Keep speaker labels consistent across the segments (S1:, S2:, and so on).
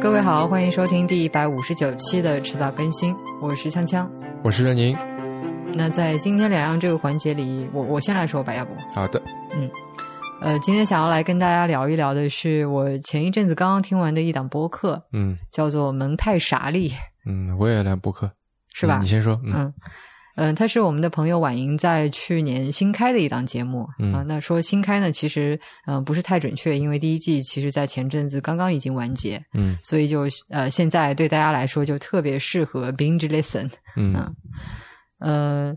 S1: 各位好，欢迎收听第一百五十九期的迟早更新，我是锵锵。
S2: 我是任宁。
S1: 那在今天两样这个环节里，我我先来说吧，要不？
S2: 好的，嗯
S1: 呃，今天想要来跟大家聊一聊的是我前一阵子刚刚听完的一档播客，
S2: 嗯
S1: 叫做《蒙太傻利》，
S2: 嗯，我也来播客，
S1: 是吧？
S2: 你你先说，嗯
S1: 嗯嗯，他是我们的朋友婉莹在去年新开的一档节目
S2: 嗯
S1: 啊。那说新开呢，其实嗯、呃不是太准确，因为第一季其实在前阵子刚刚已经完结，
S2: 嗯
S1: 所以就呃现在对大家来说就特别适合 binge listen。
S2: 嗯
S1: 嗯呃，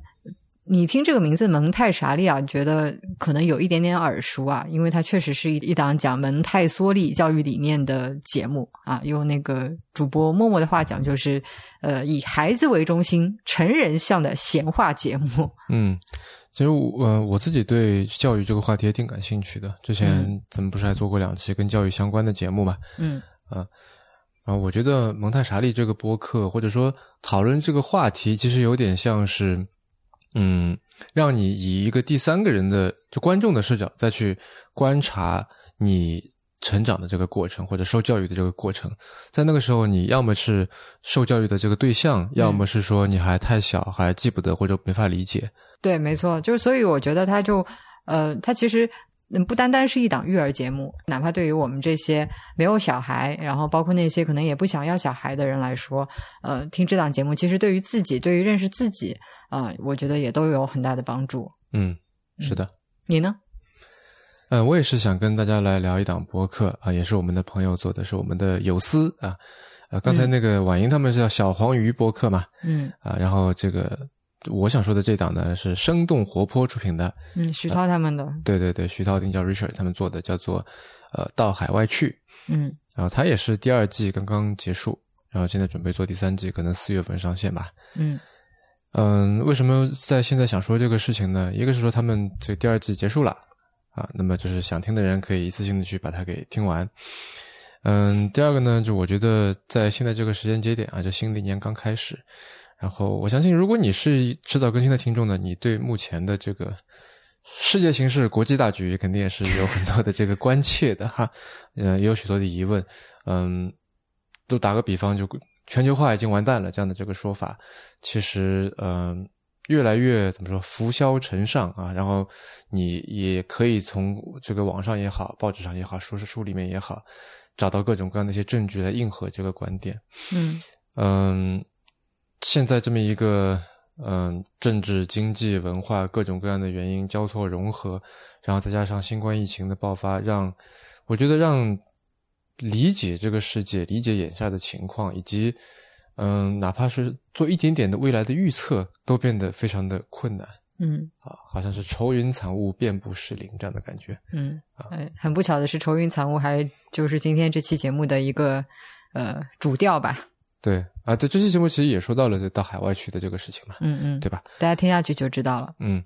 S1: 你听这个名字蒙太莎利亚，觉得可能有一点点耳熟啊，因为它确实是一一档讲蒙太梭利教育理念的节目啊。用那个主播默默的话讲，就是呃以孩子为中心、成人向的闲话节目。
S2: 嗯。其实我呃我自己对教育这个话题也挺感兴趣的。之前
S1: 嗯
S2: 咱们不是还做过两期跟教育相关的节目嘛？
S1: 嗯
S2: 啊，我觉得蒙太莎利这个播客，或者说讨论这个话题，其实有点像是，嗯，让你以一个第三个人的就观众的视角再去观察你成长的这个过程，或者受教育的这个过程。在那个时候，你要么是受教育的这个对象，要么是说你还太小，还记不得或者没法理解。
S1: 对，没错，就是所以我觉得他就呃，他其实嗯不单单是一档育儿节目，哪怕对于我们这些没有小孩，然后包括那些可能也不想要小孩的人来说，呃，听这档节目，其实对于自己，对于认识自己，啊、我觉得也都有很大的帮助。
S2: 嗯，是的。
S1: 你呢？
S2: 呃，我也是想跟大家来聊一档播客啊，也是我们的朋友做的，是我们的有思啊。呃，刚才那个婉莹他们是叫小黄鱼播客嘛，
S1: 嗯
S2: 啊，然后这个我想说的这档呢是生动活泼出品的，
S1: 嗯，徐涛他们的，
S2: 对对对，徐涛、丁教、Richard 他们做的，叫做呃到海外去，
S1: 嗯
S2: 然后他也是第二季刚刚结束，然后现在准备做第三季，可能四月份上线吧。
S1: 嗯
S2: 嗯，为什么在现在想说这个事情呢？一个是说他们这第二季结束了啊，那么就是想听的人可以一次性的去把它给听完。嗯，第二个呢，就我觉得在现在这个时间节点啊，就新的一年刚开始，然后我相信，如果你是迟早更新的听众呢，你对目前的这个世界形势、国际大局肯定也是有很多的这个关切的哈，呃，也有许多的疑问。嗯，都打个比方，就全球化已经完蛋了这样的这个说法，其实嗯、越来越怎么说浮嚣尘上啊，然后你也可以从这个网上也好，报纸上也好，书书里面也好，找到各种各样的一些证据来应和这个观点。
S1: 嗯
S2: 嗯，现在这么一个嗯政治、经济、文化各种各样的原因交错融合，然后再加上新冠疫情的爆发，让我觉得让理解这个世界、理解眼下的情况，以及嗯，哪怕是做一点点的未来的预测，都变得非常的困难
S1: 嗯
S2: 啊，好像是愁云惨雾、遍布士林这样的感觉。
S1: 嗯，啊，很不巧的是，愁云惨雾还就是今天这期节目的一个呃主调吧。
S2: 对啊，对这期节目其实也说到了这到海外去的这个事情嘛，
S1: 嗯嗯，
S2: 对吧？
S1: 大家听下去就知道了。
S2: 嗯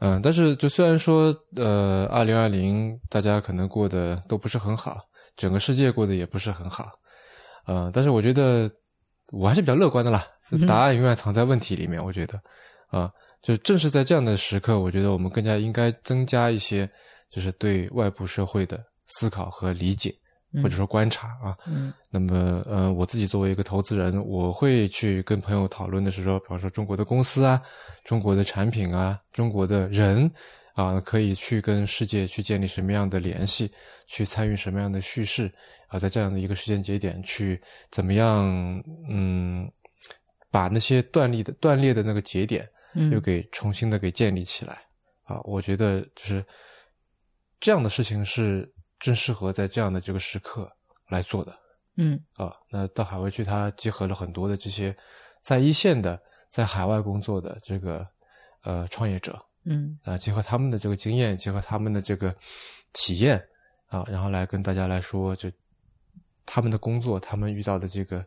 S2: 嗯，但是就虽然说，呃，二零二零大家可能过得都不是很好，整个世界过得也不是很好，呃，但是我觉得我还是比较乐观的啦。答案永远藏在问题里面，我觉得啊、就正是在这样的时刻，我觉得我们更加应该增加一些，就是对外部社会的思考和理解，
S1: 嗯
S2: 或者说观察啊。
S1: 嗯。
S2: 那么，呃，我自己作为一个投资人，我会去跟朋友讨论的是说，比方说中国的公司啊，中国的产品啊，中国的人啊，可以去跟世界去建立什么样的联系，去参与什么样的叙事啊，在这样的一个时间节点去怎么样，嗯，把那些断裂的断裂的那个节点又
S1: 嗯
S2: 给重新的给建立起来。啊，我觉得就是这样的事情是正适合在这样的这个时刻来做的。
S1: 嗯
S2: 啊，那到海外去，他结合了很多的这些在一线的、在海外工作的这个呃创业者
S1: 嗯
S2: 啊，结合他们的这个经验，结合他们的这个体验啊，然后来跟大家来说，就他们的工作，他们遇到的这个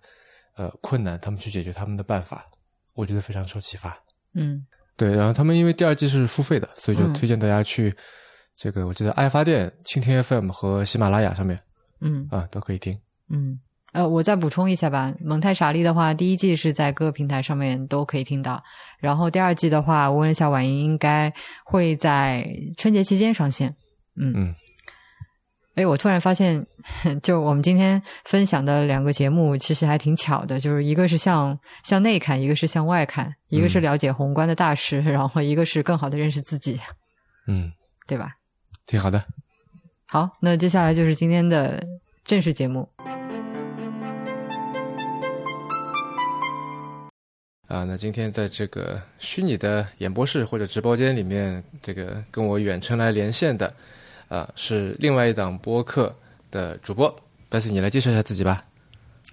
S2: 呃困难，他们去解决他们的办法，我觉得非常受启发。
S1: 嗯
S2: 对，然后他们因为第二季是付费的，所以就
S1: 嗯
S2: 推荐大家去这个，我记得爱发电、蜻蜓 FM 和喜马拉雅上面
S1: 嗯
S2: 啊都可以听。
S1: 嗯，呃，我再补充一下吧。蒙太傻利的话，第一季是在各个平台上面都可以听到，然后第二季的话，我问了一下婉莹，应该会在春节期间上线。嗯
S2: 嗯
S1: 哎，我突然发现，就我们今天分享的两个节目，其实还挺巧的，就是一个是向向内看，一个是向外看，一个是了解宏观的大事，然后一个是更好的认识自己，
S2: 嗯，
S1: 对吧？
S2: 挺好的。
S1: 好，那接下来就是今天的正式节目。
S2: 啊，那今天在这个虚拟的演播室或者直播间里面，这个跟我远程来连线的，啊，是另外一档播客的主播 Bessy，你来介绍一下自己吧。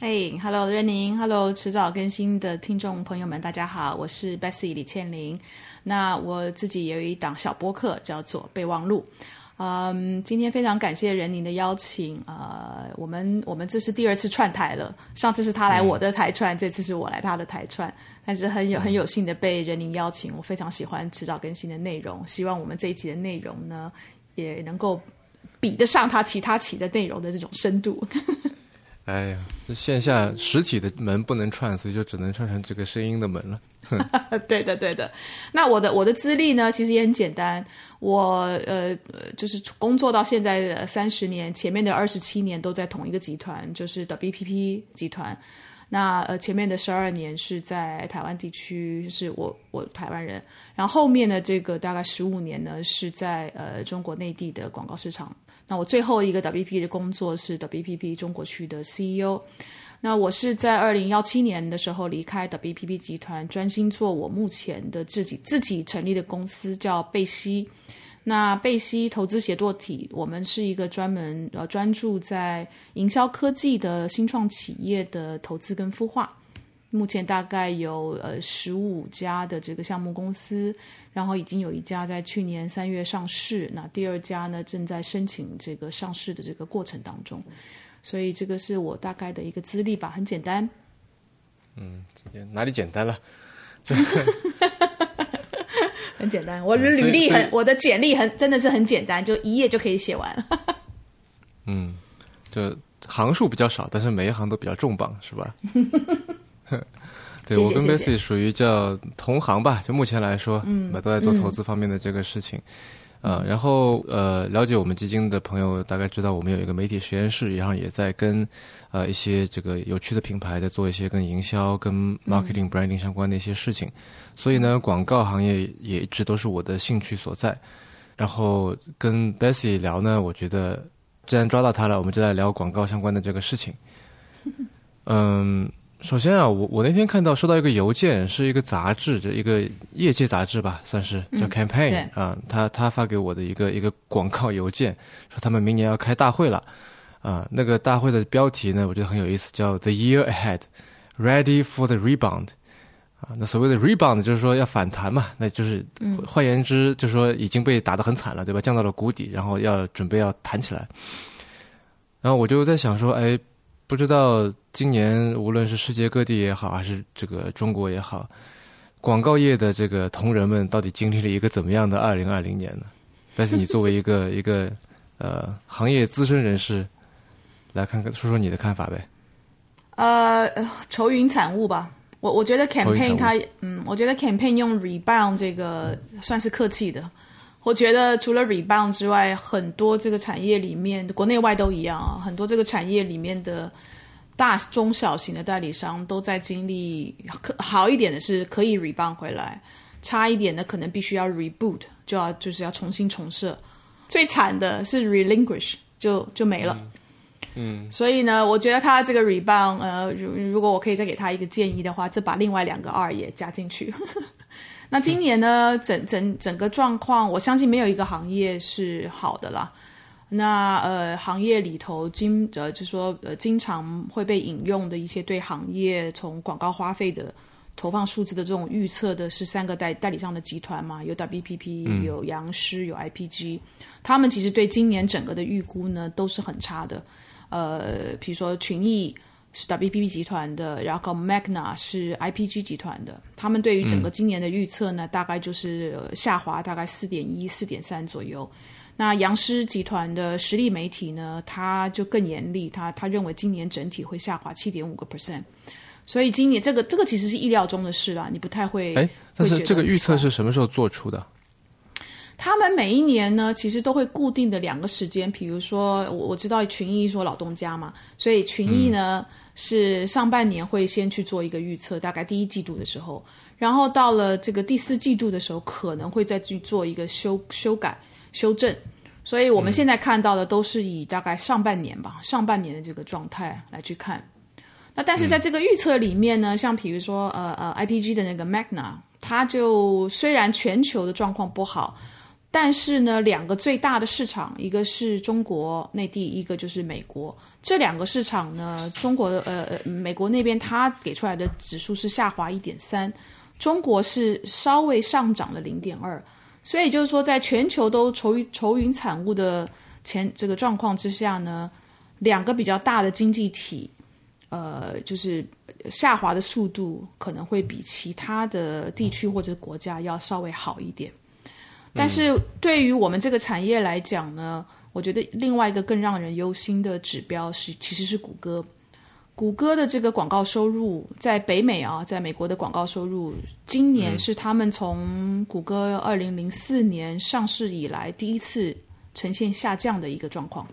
S3: 哎，Hello，任宁，Hello，迟早更新的听众朋友们，大家好，我是 Bessy 李倩玲。那我自己也有一档小播客，叫做备忘录。嗯，今天非常感谢任宁的邀请。呃，我们我们这是第二次串台了，上次是他来我的台串，这次是我来他的台串。但是很有很有幸的被任宁邀请，我非常喜欢迟早更新的内容，希望我们这一期的内容呢，也能够比得上他其他期的内容的这种深度。
S2: 哎呀，这线下实体的门不能串，所以就只能串成这个声音的门了。
S3: 对的，对的。那我的我的资历呢，其实也很简单。我呃就是工作到现在的三十年，前面的二十七年都在同一个集团，就是 WPP 集团。那呃，前面的十二年是在台湾地区，就是我我台湾人，然后后面的这个大概十五年呢，是在呃中国内地的广告市场。那我最后一个 WPP 的工作是 WPP 中国区的 CEO。那我是在二零幺七年的时候离开 WPP 集团，专心做我目前的自己自己成立的公司，叫贝西。那贝西投资协作体，我们是一个专门呃专注在营销科技的新创企业的投资跟孵化。目前大概有呃十五家的这个项目公司，然后已经有一家在去年三月上市，那第二家呢正在申请这个上市的这个过程当中。所以这个是我大概的一个资历吧，很简单。
S2: 嗯，哪里简单了？
S3: 很简单，我的履历很，我的简历很，真的是很简单，就一页就可以写完。
S2: 嗯，就行数比较少，但是每一行都比较重磅，是吧？对我跟 Bessy 属于叫同行吧，就目前来说，嗯，都在做投资方面的这个事情。呃，然后呃，了解我们基金的朋友大概知道，我们有一个媒体实验室，然后也在跟呃一些这个有趣的品牌在做一些跟营销、跟 marketing branding 相关的一些事情。所以呢，广告行业也一直都是我的兴趣所在。然后跟 Bessy 聊呢，我觉得既然抓到他了，我们就来聊广告相关的这个事情。嗯。首先啊，我我那天看到收到一个邮件，是一个杂志，就一个业界杂志吧，算是叫 Campaign 啊，他他发给我的一个一个广告邮件，说他们明年要开大会了啊。那个大会的标题呢，我觉得很有意思，叫 The Year Ahead Ready for the Rebound 啊。那所谓的 Rebound 就是说要反弹嘛，那就是换言之，就是说已经被打得很惨了，对吧？降到了谷底，然后要准备要弹起来。然后我就在想说，哎。不知道今年无论是世界各地也好，还是这个中国也好，广告业的这个同仁们到底经历了一个怎么样的二零二零年呢？但是你作为一个 一个呃行业资深人士，来看看说说你的看法呗。
S3: 呃，愁云惨雾吧。我我觉得 campaign 它嗯，我觉得 campaign 用 rebound 这个算是客气的。我觉得除了 rebound 之外，很多这个产业里面，国内外都一样啊。很多这个产业里面的大中小型的代理商都在经历，可好一点的是可以 rebound 回来，差一点的可能必须要 reboot，就要就是要重新重设。最惨的是 relinquish，就就没了。
S2: 嗯，
S3: 所以呢，我觉得他这个 rebound，呃，如如果我可以再给他一个建议的话，就把另外两个二也加进去。那今年呢，整整整个状况，我相信没有一个行业是好的啦。那呃，行业里头经呃，就说呃，经常会被引用的一些对行业从广告花费的投放数字的这种预测的是三个代代理商的集团嘛，有 WPP，有杨师，有 IPG，他们其实对今年整个的预估呢都是很差的。呃，比如说群益。是 WPP 集团的，然后 Magna 是 IPG 集团的，他们对于整个今年的预测呢，大概就是下滑大概四点一、四点三左右。那杨狮集团的实力媒体呢，他就更严厉，他他认为今年整体会下滑七点五个 percent。所以今年这个这个其实是意料中的事啦，你不太会。
S2: 哎，但是这个预测是什么时候做出的？
S3: 他们每一年呢，其实都会固定的两个时间，比如说我我知道群益说老东家嘛，所以群益呢、是上半年会先去做一个预测，大概第一季度的时候，然后到了这个第四季度的时候，可能会再去做一个修修改修正。所以我们现在看到的都是以大概上半年吧，上半年的这个状态来去看。那但是在这个预测里面呢，像比如说呃呃 IPG 的那个 Magna，它就虽然全球的状况不好，但是呢，两个最大的市场，一个是中国内地，一个就是美国。这两个市场呢，中国呃呃美国那边它给出来的指数是下滑一点三，中国是稍微上涨了零点二。所以就是说，在全球都愁云愁云惨雾的前这个状况之下呢，两个比较大的经济体，呃，就是下滑的速度可能会比其他的地区或者国家要稍微好一点。但是对于我们这个产业来讲呢，我觉得另外一个更让人忧心的指标是，其实是谷歌。谷歌的这个广告收入在北美啊，在美国的广告收入，今年是他们从谷歌二零零四年上市以来第一次呈现下降的一个状况。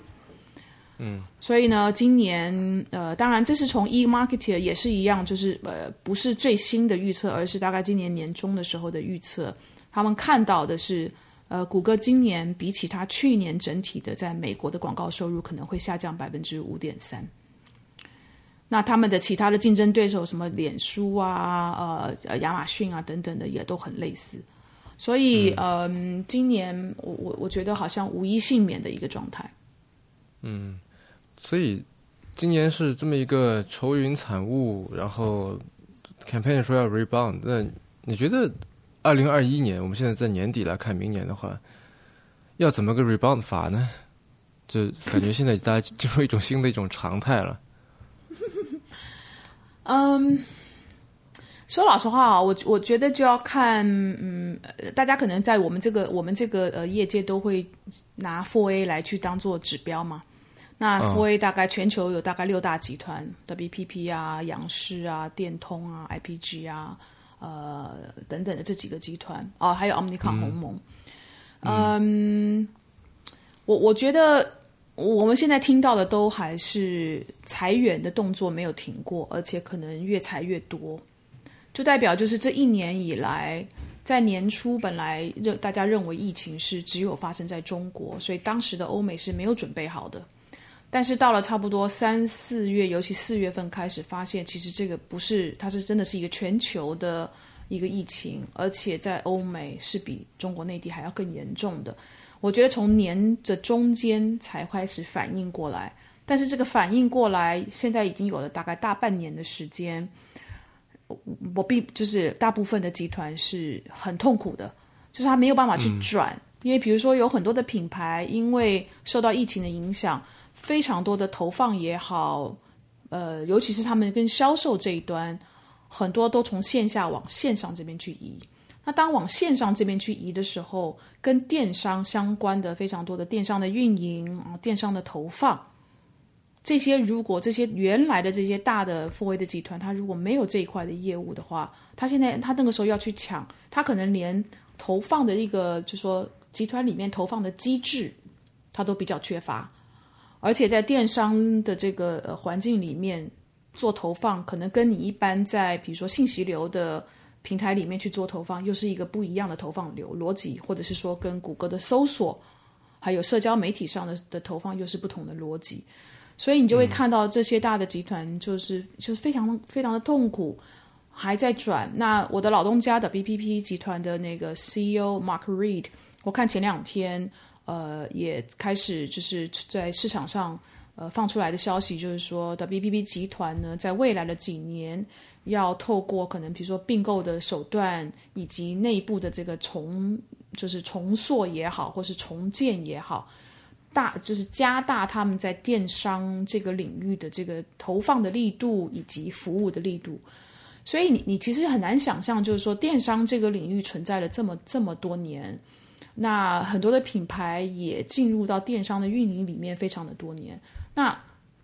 S3: 嗯，所以呢，今年呃，当然这是从 eMarketer 也是一样，就是呃，不是最新的预测，而是大概今年年中的时候的预测。他们看到的是，呃，谷歌今年比起它去年整体的在美国的广告收入可能会下降百分之五点三。那他们的其他的竞争对手，什么脸书啊、呃、亚马逊啊等等的，也都很类似。所以，嗯、今年我我我觉得好像无一幸免的一个状态。
S2: 嗯所以今年是这么一个愁云惨雾，然后 campaign 说要 rebound，那你觉得二零二一年，我们现在在年底来看明年的话，要怎么个 rebound 法呢？就感觉现在大家进入一种新的一种常态了。
S3: 嗯，说老实话啊，我我觉得就要看，嗯，呃大家可能在我们这个我们这个呃业界都会拿 Four A 来去当做指标嘛。那 Four A 大概全球有大概六大集团，WPP 啊、杨氏啊、电通啊、IPG 啊，呃等等的这几个集团哦，还有 Omnicom 鸿蒙。嗯，我我觉得我们现在听到的都还是裁员的动作没有停过，而且可能越裁越多，就代表就是这一年以来，在年初本来认大家认为疫情是只有发生在中国，所以当时的欧美是没有准备好的。但是到了差不多三四月，尤其四月份开始，发现其实这个不是，它是真的是一个全球的一个疫情，而且在欧美是比中国内地还要更严重的。我觉得从年的中间才开始反应过来，但是这个反应过来，现在已经有了大概大半年的时间。我我并就是大部分的集团是很痛苦的，就是他没有办法去转，因为比如说有很多的品牌，因为受到疫情的影响，非常多的投放也好，呃，尤其是他们跟销售这一端，很多都从线下往线上这边去移。那当往线上这边去移的时候，跟电商相关的非常多的电商的运营啊，电商的投放，这些如果这些原来的这些大的富威的集团，它如果没有这一块的业务的话，它现在它那个时候要去抢，它可能连投放的一个就说集团里面投放的机制，它都比较缺乏，而且在电商的这个环境里面做投放，可能跟你一般在比如说信息流的。平台里面去做投放，又是一个不一样的投放流逻辑，或者是说跟谷歌的搜索，还有社交媒体上的的投放又是不同的逻辑，所以你就会看到这些大的集团就是就是非常非常的痛苦，还在转。那我的老东家的 BPP 集团的那个 CEO Mark Reed，我看前两天呃也开始就是在市场上呃放出来的消息，就是说的 BPP 集团呢，在未来的几年。要透过可能比如说并购的手段，以及内部的这个重就是重塑也好，或是重建也好，大就是加大他们在电商这个领域的这个投放的力度以及服务的力度。所以你你其实很难想象，就是说电商这个领域存在了这么这么多年，那很多的品牌也进入到电商的运营里面非常的多年，那。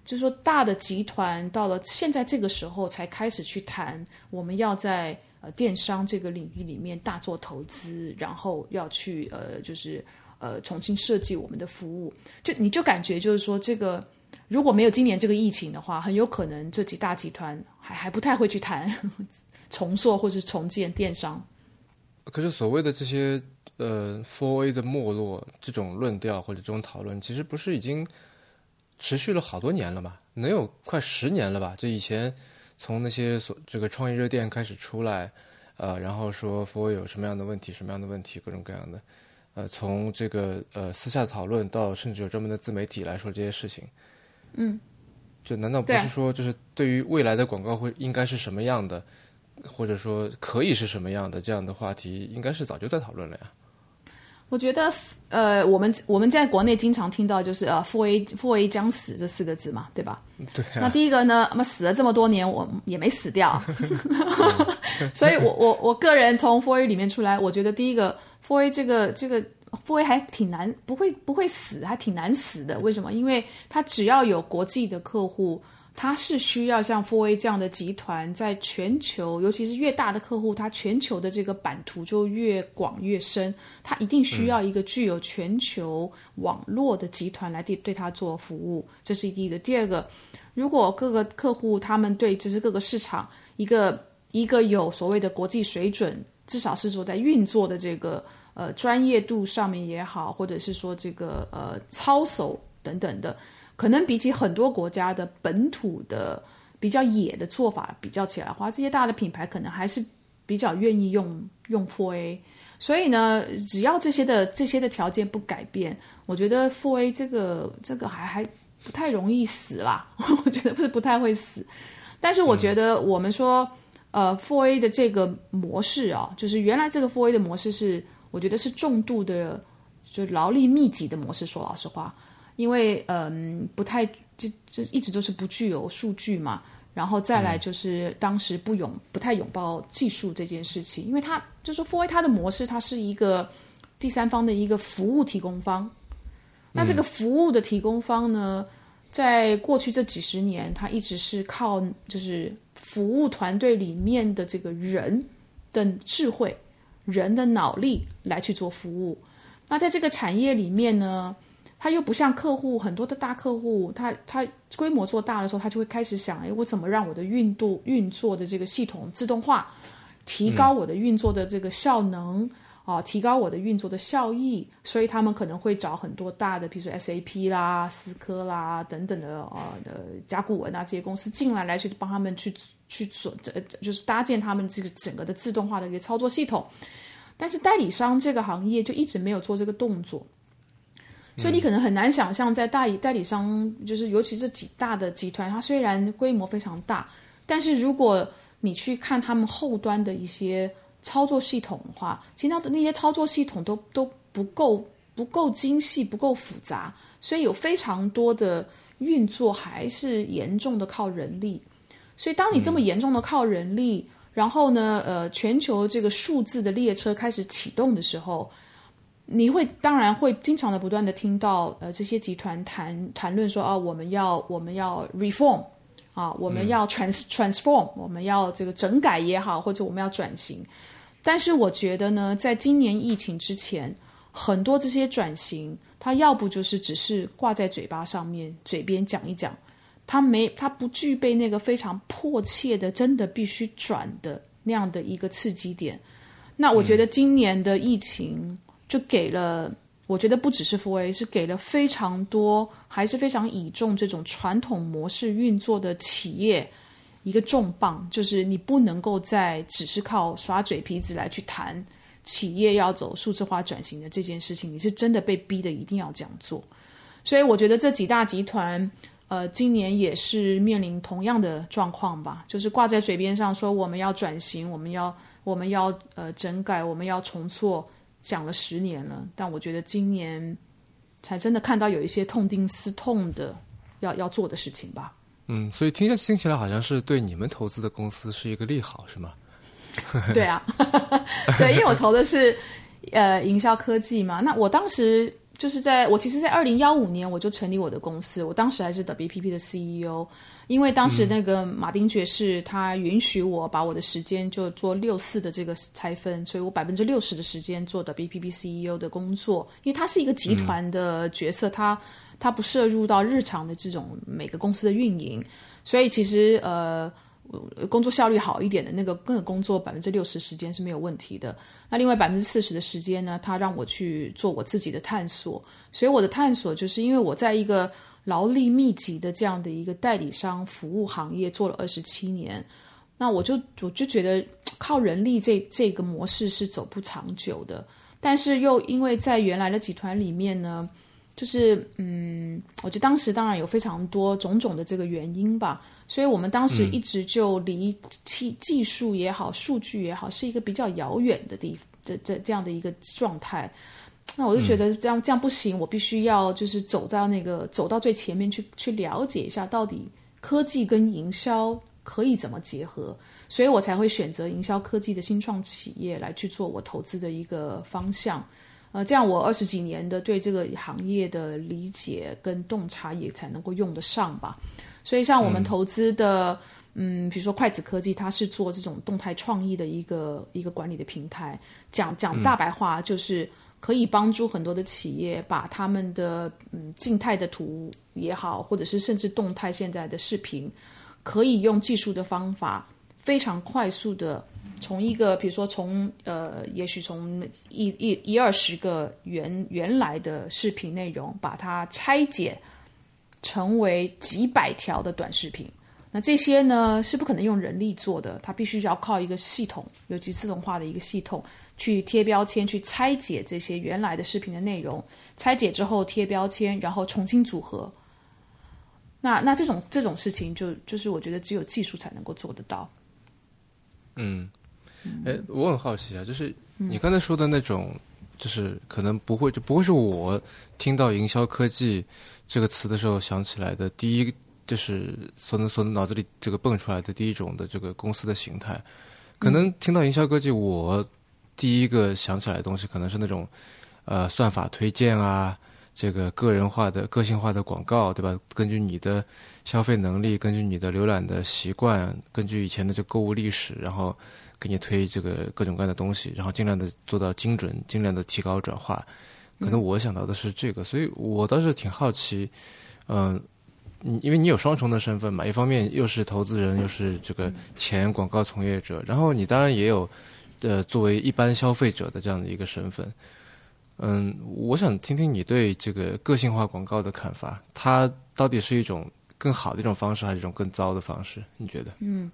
S3: 就是说大的集团到了现在这个时候才开始去谈，我们要在呃电商这个领域里面大做投资，然后要去呃就是呃重新设计我们的服务，就你就感觉就是说这个如果没有今年这个疫情的话，很有可能这几大集团还还不太会去谈 重塑或是重建电商。
S2: 可是所谓的这些呃 Four A 的没落这种论调或者这种讨论，其实不是已经。持续了好多年了吧，能有快十年了吧？就以前从那些所这个创意热店开始出来，呃，然后说 For 有什么样的问题，什么样的问题，各种各样的，呃，从这个呃私下讨论到甚至有专门的自媒体来说这些事情，
S3: 嗯，
S2: 就难道不是说就是对于未来的广告会应该是什么样的，或者说可以是什么样的这样的话题，应该是早就在讨论了呀？
S3: 我觉得，呃，我们我们在国内经常听到就是呃，Four A Four A 将死这四个字嘛，对吧？
S2: 对。
S3: 那第一个呢，那么死了这么多年，我也没死掉，所以我我我个人从 Four A 里面出来，我觉得第一个 Four A 这个这个 Four A 还挺难，不会不会死，还挺难死的。为什么？因为它只要有国际的客户。它是需要像 Four A 这样的集团，在全球，尤其是越大的客户，它全球的这个版图就越广越深。它一定需要一个具有全球网络的集团来对对它做服务，这是第一个。第二个，如果各个客户他们对就是各个市场一个一个有所谓的国际水准，至少是说在运作的这个呃专业度上面也好，或者是说这个呃操守等等的。可能比起很多国家的本土的比较野的做法比较起来的话，这些大的品牌可能还是比较愿意用用 fa。所以呢，只要这些的这些的条件不改变，我觉得 fa 这个这个还还不太容易死啦。我觉得不是不太会死。但是我觉得我们说，呃 fa 的这个模式啊，就是原来这个 fa 的模式是，我觉得是重度的，就劳力密集的模式。说老实话。因为嗯，不太就就一直都是不具有数据嘛，然后再来就是当时不拥不太拥抱技术这件事情，因为它就是 For 它的模式，它是一个第三方的一个服务提供方。那这个服务的提供方呢，在过去这几十年，它一直是靠就是服务团队里面的这个人的智慧、人的脑力来去做服务。那在这个产业里面呢？他又不像客户很多的大客户，他他规模做大的时候，他就会开始想：哎，我怎么让我的运度运作的这个系统自动化，提高我的运作的这个效能啊，提高我的运作的效益。所以他们可能会找很多大的，比如说 SAP 啦、思科啦等等的啊的甲骨文啊这些公司进来，来去帮他们去去做，这就是搭建他们这个整个的自动化的一个操作系统。但是代理商这个行业就一直没有做这个动作。所以你可能很难想象，在代代理商，就是尤其这几大的集团，它虽然规模非常大，但是如果你去看他们后端的一些操作系统的话，其实它的那些操作系统都都不够不够精细，不够复杂，所以有非常多的运作还是严重的靠人力。所以当你这么严重的靠人力，然后呢，呃，全球这个数字的列车开始启动的时候。你会当然会经常的不断的听到呃这些集团谈谈论说啊我们要我们要 reform 啊我们要 trans transform 我们要这个整改也好或者我们要转型，但是我觉得呢在今年疫情之前很多这些转型它要不就是只是挂在嘴巴上面嘴边讲一讲，它没它不具备那个非常迫切的真的必须转的那样的一个刺激点，那我觉得今年的疫情。就给了，我觉得不只是 Four A，是给了非常多，还是非常倚重这种传统模式运作的企业一个重磅，就是你不能够再只是靠耍嘴皮子来去谈企业要走数字化转型的这件事情，你是真的被逼的一定要这样做。所以我觉得这几大集团，呃，今年也是面临同样的状况吧，就是挂在嘴边上说我们要转型，我们要我们要呃整改，我们要重做。讲了十年了，但我觉得今年才真的看到有一些痛定思痛的要要做的事情吧。
S2: 嗯，所以听听起来好像是对你们投资的公司是一个利好，是吗？
S3: 对啊，对，因为我投的是呃营销科技嘛。那我当时就是在我其实，在二零幺五年我就成立我的公司，我当时还是 WPP 的 CEO，因为当时那个马丁爵士他允许我把我的时间就做六四的这个拆分，所以我百分之六十的时间做的 BPP CEO 的工作，因为它是一个集团的角色，它它不涉入到日常的这种每个公司的运营，所以其实呃。工作效率好一点的那个，个工作百分之六十时间是没有问题的。那另外百分之四十的时间呢，他让我去做我自己的探索。所以我的探索就是因为我在一个劳力密集的这样的一个代理商服务行业做了二十七年，那我就我就觉得靠人力这这个模式是走不长久的。但是又因为在原来的集团里面呢，就是嗯，我觉得当时当然有非常多种种的这个原因吧。所以我们当时一直就离技技术也好、数据也好，是一个比较遥远的地这这这样的一个状态。那我就觉得这样这样不行，我必须要就是走到那个走到最前面去去了解一下，到底科技跟营销可以怎么结合。所以我才会选择营销科技的新创企业来去做我投资的一个方向。呃，这样我二十几年的对这个行业的理解跟洞察也才能够用得上吧。所以，像我们投资的，嗯，比如说筷子科技，它是做这种动态创意的一个一个管理的平台。讲讲大白话，就是可以帮助很多的企业把他们的嗯静态的图也好，或者是甚至动态现在的视频，可以用技术的方法，非常快速的从一个，比如说从呃，也许从一一一二十个原原来的视频内容，把它拆解。成为几百条的短视频，那这些呢是不可能用人力做的，它必须要靠一个系统，尤其自动化的一个系统去贴标签，去拆解这些原来的视频的内容，拆解之后贴标签，然后重新组合。那那这种这种事情，就就是我觉得只有技术才能够做得到。
S2: 嗯，哎，我很好奇啊，就是你刚才说的那种，就是可能不会就不会是我听到营销科技。这个词的时候想起来的第一，就是所能所脑子里这个蹦出来的第一种的这个公司的形态，可能听到营销科技，我第一个想起来的东西可能是那种呃算法推荐啊，这个个人化的个性化的广告，对吧？根据你的消费能力，根据你的浏览的习惯，根据以前的这购物历史，然后给你推这个各种各样的东西，然后尽量的做到精准，尽量的提高转化。可能我想到的是这个，所以我倒是挺好奇，嗯，因为你有双重的身份嘛，一方面又是投资人，又是这个前广告从业者，然后你当然也有，呃，作为一般消费者的这样的一个身份，嗯，我想听听你对这个个性化广告的看法，它到底是一种更好的一种方式，还是一种更糟的方式？你觉得？
S3: 嗯。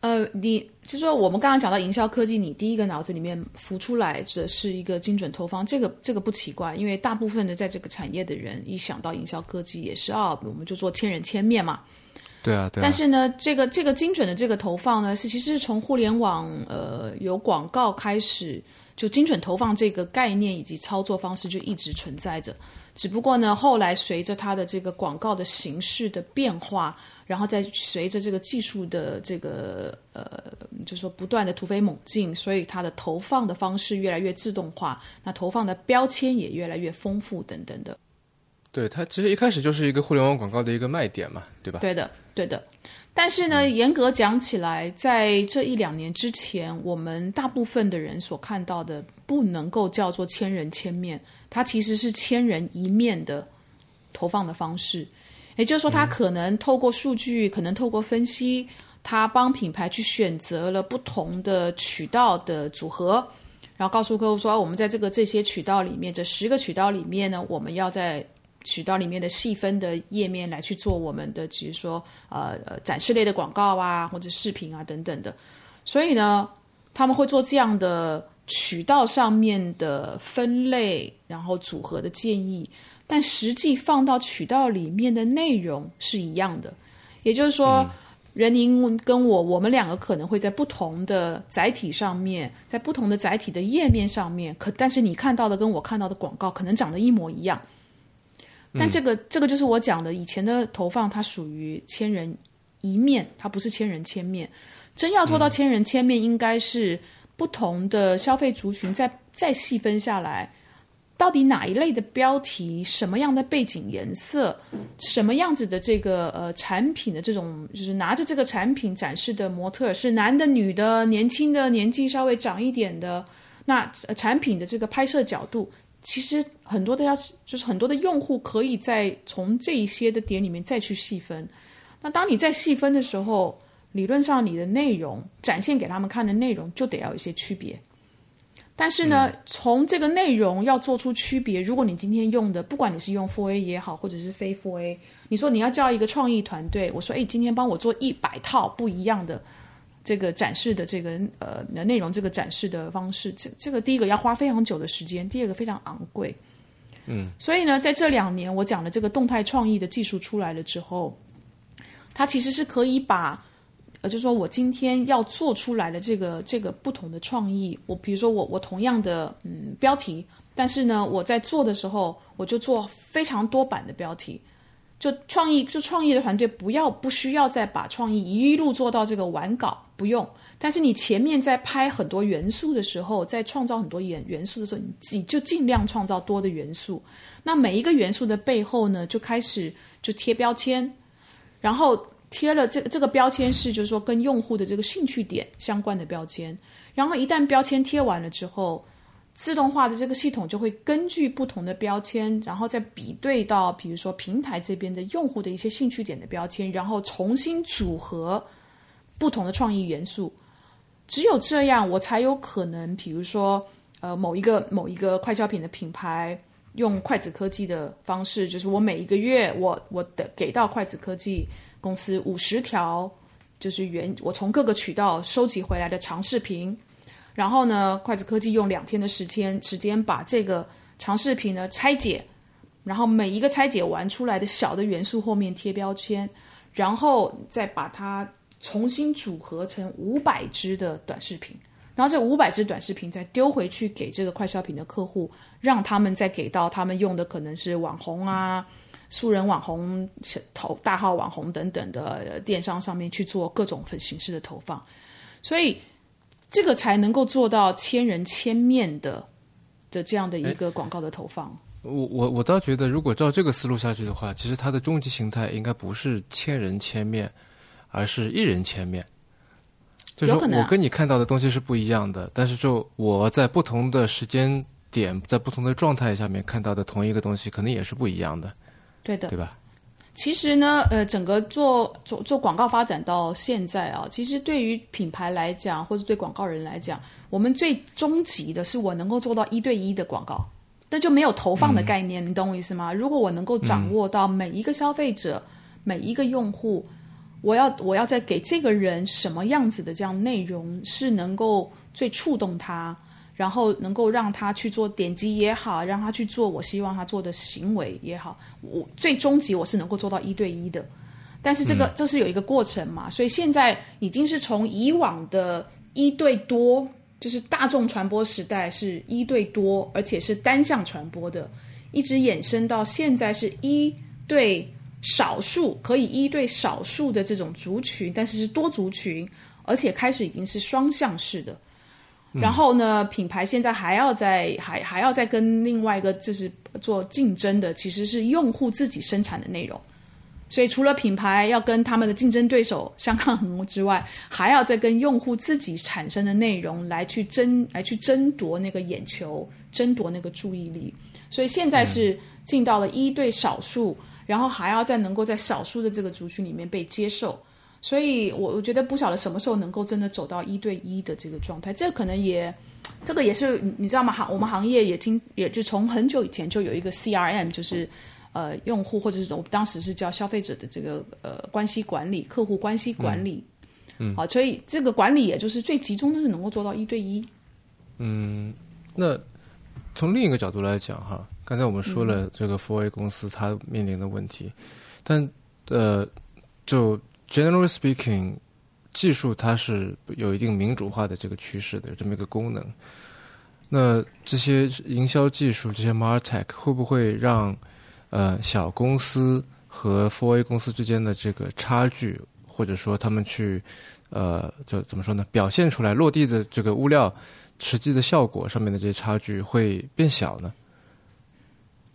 S3: 呃，你就是说，我们刚刚讲到营销科技，你第一个脑子里面浮出来的是一个精准投放，这个这个不奇怪，因为大部分的在这个产业的人一想到营销科技，也是啊，我们就做千人千面嘛。
S2: 对啊，对。
S3: 但是呢，这个这个精准的这个投放呢，是其实是从互联网呃有广告开始，就精准投放这个概念以及操作方式就一直存在着，只不过呢，后来随着它的这个广告的形式的变化。然后再随着这个技术的这个呃，就是说不断的突飞猛进，所以它的投放的方式越来越自动化，那投放的标签也越来越丰富等等的。
S2: 对，它其实一开始就是一个互联网广告的一个卖点嘛，对吧？
S3: 对的，对的。但是呢，严格讲起来，在这一两年之前，我们大部分的人所看到的，不能够叫做千人千面，它其实是千人一面的投放的方式。也就是说，它可能透过数据，可能透过分析，它帮品牌去选择了不同的渠道的组合，然后告诉客户说，我们在这个这些渠道里面，这十个渠道里面呢，我们要在渠道里面的细分的页面来去做我们的，比如说呃呃展示类的广告啊，或者视频啊等等的。所以呢，他们会做这样的渠道上面的分类，然后组合的建议。但实际放到渠道里面的内容是一样的，也就是说，任宁跟我，我们两个可能会在不同的载体上面，在不同的载体的页面上面，可但是你看到的跟我看到的广告可能长得一模一样。但这个这个就是我讲的，以前的投放它属于千人一面，它不是千人千面。真要做到千人千面，应该是不同的消费族群再再细分下来。到底哪一类的标题，什么样的背景颜色，什么样子的这个呃产品的这种，就是拿着这个产品展示的模特是男的、女的、年轻的、年纪稍微长一点的，那、呃产品的这个拍摄角度，其实很多的要就是很多的用户可以在从这一些的点里面再去细分。那当你在细分的时候，理论上你的内容展现给他们看的内容就得要有一些区别。但是呢，从这个内容要做出区别，如果你今天用的，不管你是用 Four A 也好，或者是非 Four A，你说你要叫一个创意团队，我说，哎，今天帮我做一百套不一样的这个展示的这个呃内容，这个展示的方式，这这个第一个要花非常久的时间，第二个非常昂贵。
S2: 嗯，
S3: 所以呢，在这两年我讲的这个动态创意的技术出来了之后，它其实是可以把。呃，就是说我今天要做出来的这个这个不同的创意，我比如说我我同样的嗯标题，但是呢，我在做的时候我就做非常多版的标题，就创意就创意的团队不要不需要再把创意一路做到这个完稿，不用。但是你前面在拍很多元素的时候，在创造很多元元素的时候，你你就尽量创造多的元素。那每一个元素的背后呢，就开始就贴标签，然后。贴了这这个标签是，就是说跟用户的这个兴趣点相关的标签。然后一旦标签贴完了之后，自动化的这个系统就会根据不同的标签，然后再比对到，比如说平台这边的用户的一些兴趣点的标签，然后重新组合不同的创意元素。只有这样，我才有可能，比如说，呃，某一个某一个快消品的品牌用筷子科技的方式，就是我每一个月，我我的给到筷子科技。公司五十条就是原我从各个渠道收集回来的长视频，然后呢，筷子科技用两天的时间时间把这个长视频呢拆解，然后每一个拆解完出来的小的元素后面贴标签，然后再把它重新组合成五百支的短视频，然后这五百支短视频再丢回去给这个快消品的客户，让他们再给到他们用的可能是网红啊。素人网红、投大号网红等等的电商上面去做各种形式的投放，所以这个才能够做到千人千面的的这样的一个广告的投放。
S2: 我我我倒觉得，如果照这个思路下去的话，其实它的终极形态应该不是千人千面，而是一人千面。就是我跟你看到的东西是不一样的，但是就我在不同的时间点、在不同的状态下面看到的同一个东西，可能也是不一样的。
S3: 对的，
S2: 对吧？
S3: 其实呢，呃，整个做做做广告发展到现在啊，其实对于品牌来讲，或者对广告人来讲，我们最终极的是我能够做到一对一的广告，那就没有投放的概念，你懂我意思吗？如果我能够掌握到每一个消费者、每一个用户，我要我要在给这个人什么样子的这样内容，是能够最触动他。然后能够让他去做点击也好，让他去做我希望他做的行为也好，我最终极我是能够做到一对一的。但是这个这是有一个过程嘛，所以现在已经是从以往的一对多，就是大众传播时代是一对多，而且是单向传播的，一直衍生到现在是一对少数，可以一对少数的这种族群，但是是多族群，而且开始已经是双向式的。然后呢，品牌现在还要在还还要再跟另外一个就是做竞争的，其实是用户自己生产的内容。所以除了品牌要跟他们的竞争对手相抗衡之外，还要再跟用户自己产生的内容来去争来去争夺那个眼球，争夺那个注意力。所以现在是进到了一对少数，然后还要再能够在少数的这个族群里面被接受。所以，我我觉得不晓得什么时候能够真的走到一对一的这个状态，这可能也，这个也是你知道吗？行，我们行业也听，也就从很久以前就有一个 CRM，就是呃用户或者是我们当时是叫消费者的这个呃关系管理、客户关系管理，
S2: 嗯，
S3: 好，所以这个管理也就是最集中的是能够做到一对一。
S2: 嗯，那从另一个角度来讲哈，刚才我们说了这个 Four A 公司它面临的问题，但呃就。Generally speaking，技术它是有一定民主化的这个趋势的这么一个功能。那这些营销技术，这些 Martech 会不会让呃小公司和 for a 公司之间的这个差距，或者说他们去呃就怎么说呢？表现出来落地的这个物料实际的效果上面的这些差距会变小呢？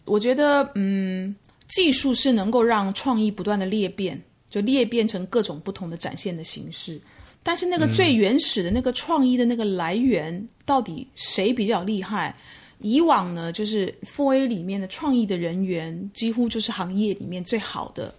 S3: 我觉得，嗯，技术是能够让创意不断的裂变，就裂变成各种不同的展现的形式。但是那个最原始的那个创意的那个来源，到底谁比较厉害？以往呢，就是 Four A 里面的创意的人员，几乎就是行业里面最好的、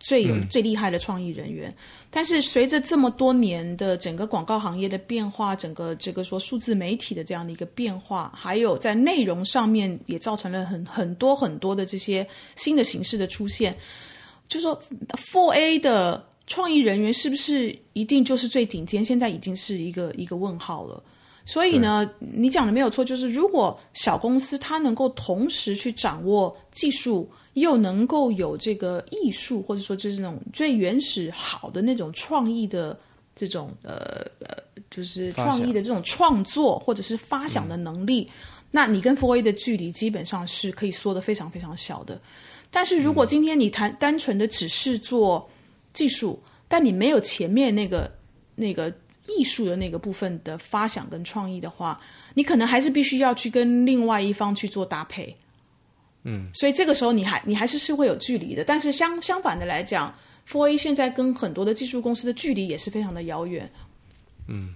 S3: 最有、最厉害的创意人员。但是随着这么多年的整个广告行业的变化，整个这个说数字媒体的这样的一个变化，还有在内容上面也造成了很很多很多的这些新的形式的出现，就说 Four A 的创意人员是不是一定就是最顶尖？现在已经是一个一个问号了。所以呢，你讲的没有错，就是如果小公司它能够同时去掌握技术，又能够有这个艺术，或者说就是那种最原始好的那种创意的这种呃呃，就是创意的这种创作或者是发想的能力，那你跟 Four A 的距离基本上是可以缩的非常非常小的。但是如果今天你谈单纯的只是做技术，但你没有前面那个那个。艺术的那个部分的发想跟创意的话，你可能还是必须要去跟另外一方去做搭配，
S2: 嗯，
S3: 所以这个时候你还你还是是会有距离的。但是相相反的来讲，Four A 现在跟很多的技术公司的距离也是非常的遥远，
S2: 嗯，